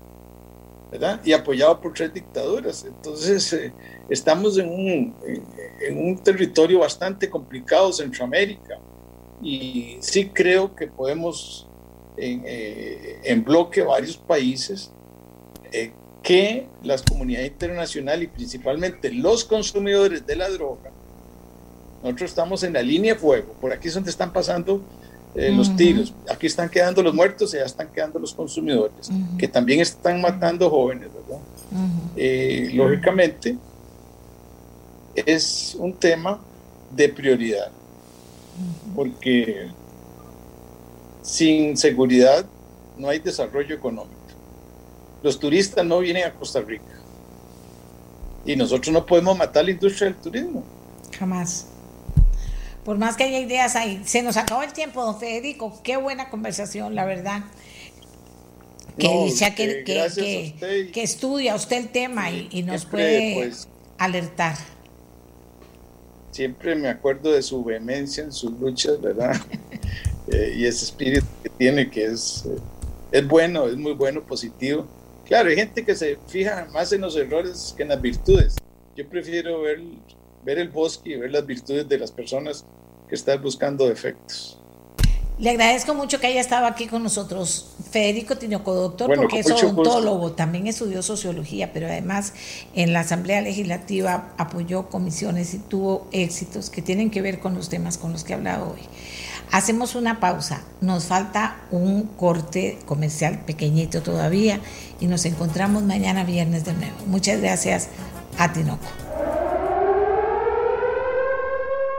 ¿verdad? Y apoyado por tres dictaduras. Entonces, eh, estamos en un, en, un territorio bastante complicado, Centroamérica, y sí creo que podemos en, eh, en bloque varios países eh, que las comunidades internacionales y principalmente los consumidores de la droga, nosotros estamos en la línea de fuego, por aquí es donde están pasando eh, los tiros, aquí están quedando los muertos y ya están quedando los consumidores, que también están matando jóvenes, ¿verdad? Lógicamente, es un tema de prioridad, porque sin seguridad no hay desarrollo económico. Los turistas no vienen a Costa Rica. Y nosotros no podemos matar la industria del turismo. Jamás. Por más que haya ideas ahí. Se nos acabó el tiempo, don Federico. Qué buena conversación, la verdad. Que dice que, que, que, estudia usted el tema y, nos puede pues, alertar. Siempre me acuerdo de su vehemencia en sus luchas, ¿verdad? Eh, y ese espíritu que tiene, que es, eh, es bueno, es muy bueno, positivo Claro, hay gente que se fija más en los errores que en las virtudes. Yo prefiero ver, ver el bosque y ver las virtudes de las personas que están buscando defectos. Le agradezco mucho que haya estado aquí con nosotros, Federico Tinoco, doctor, porque es odontólogo, también estudió sociología, pero además en la Asamblea Legislativa apoyó comisiones y tuvo éxitos que tienen que ver con los temas con los que he hablado hoy. Hacemos una pausa, nos falta un corte comercial pequeñito todavía y nos encontramos mañana viernes de nuevo. Muchas gracias a Tinoco.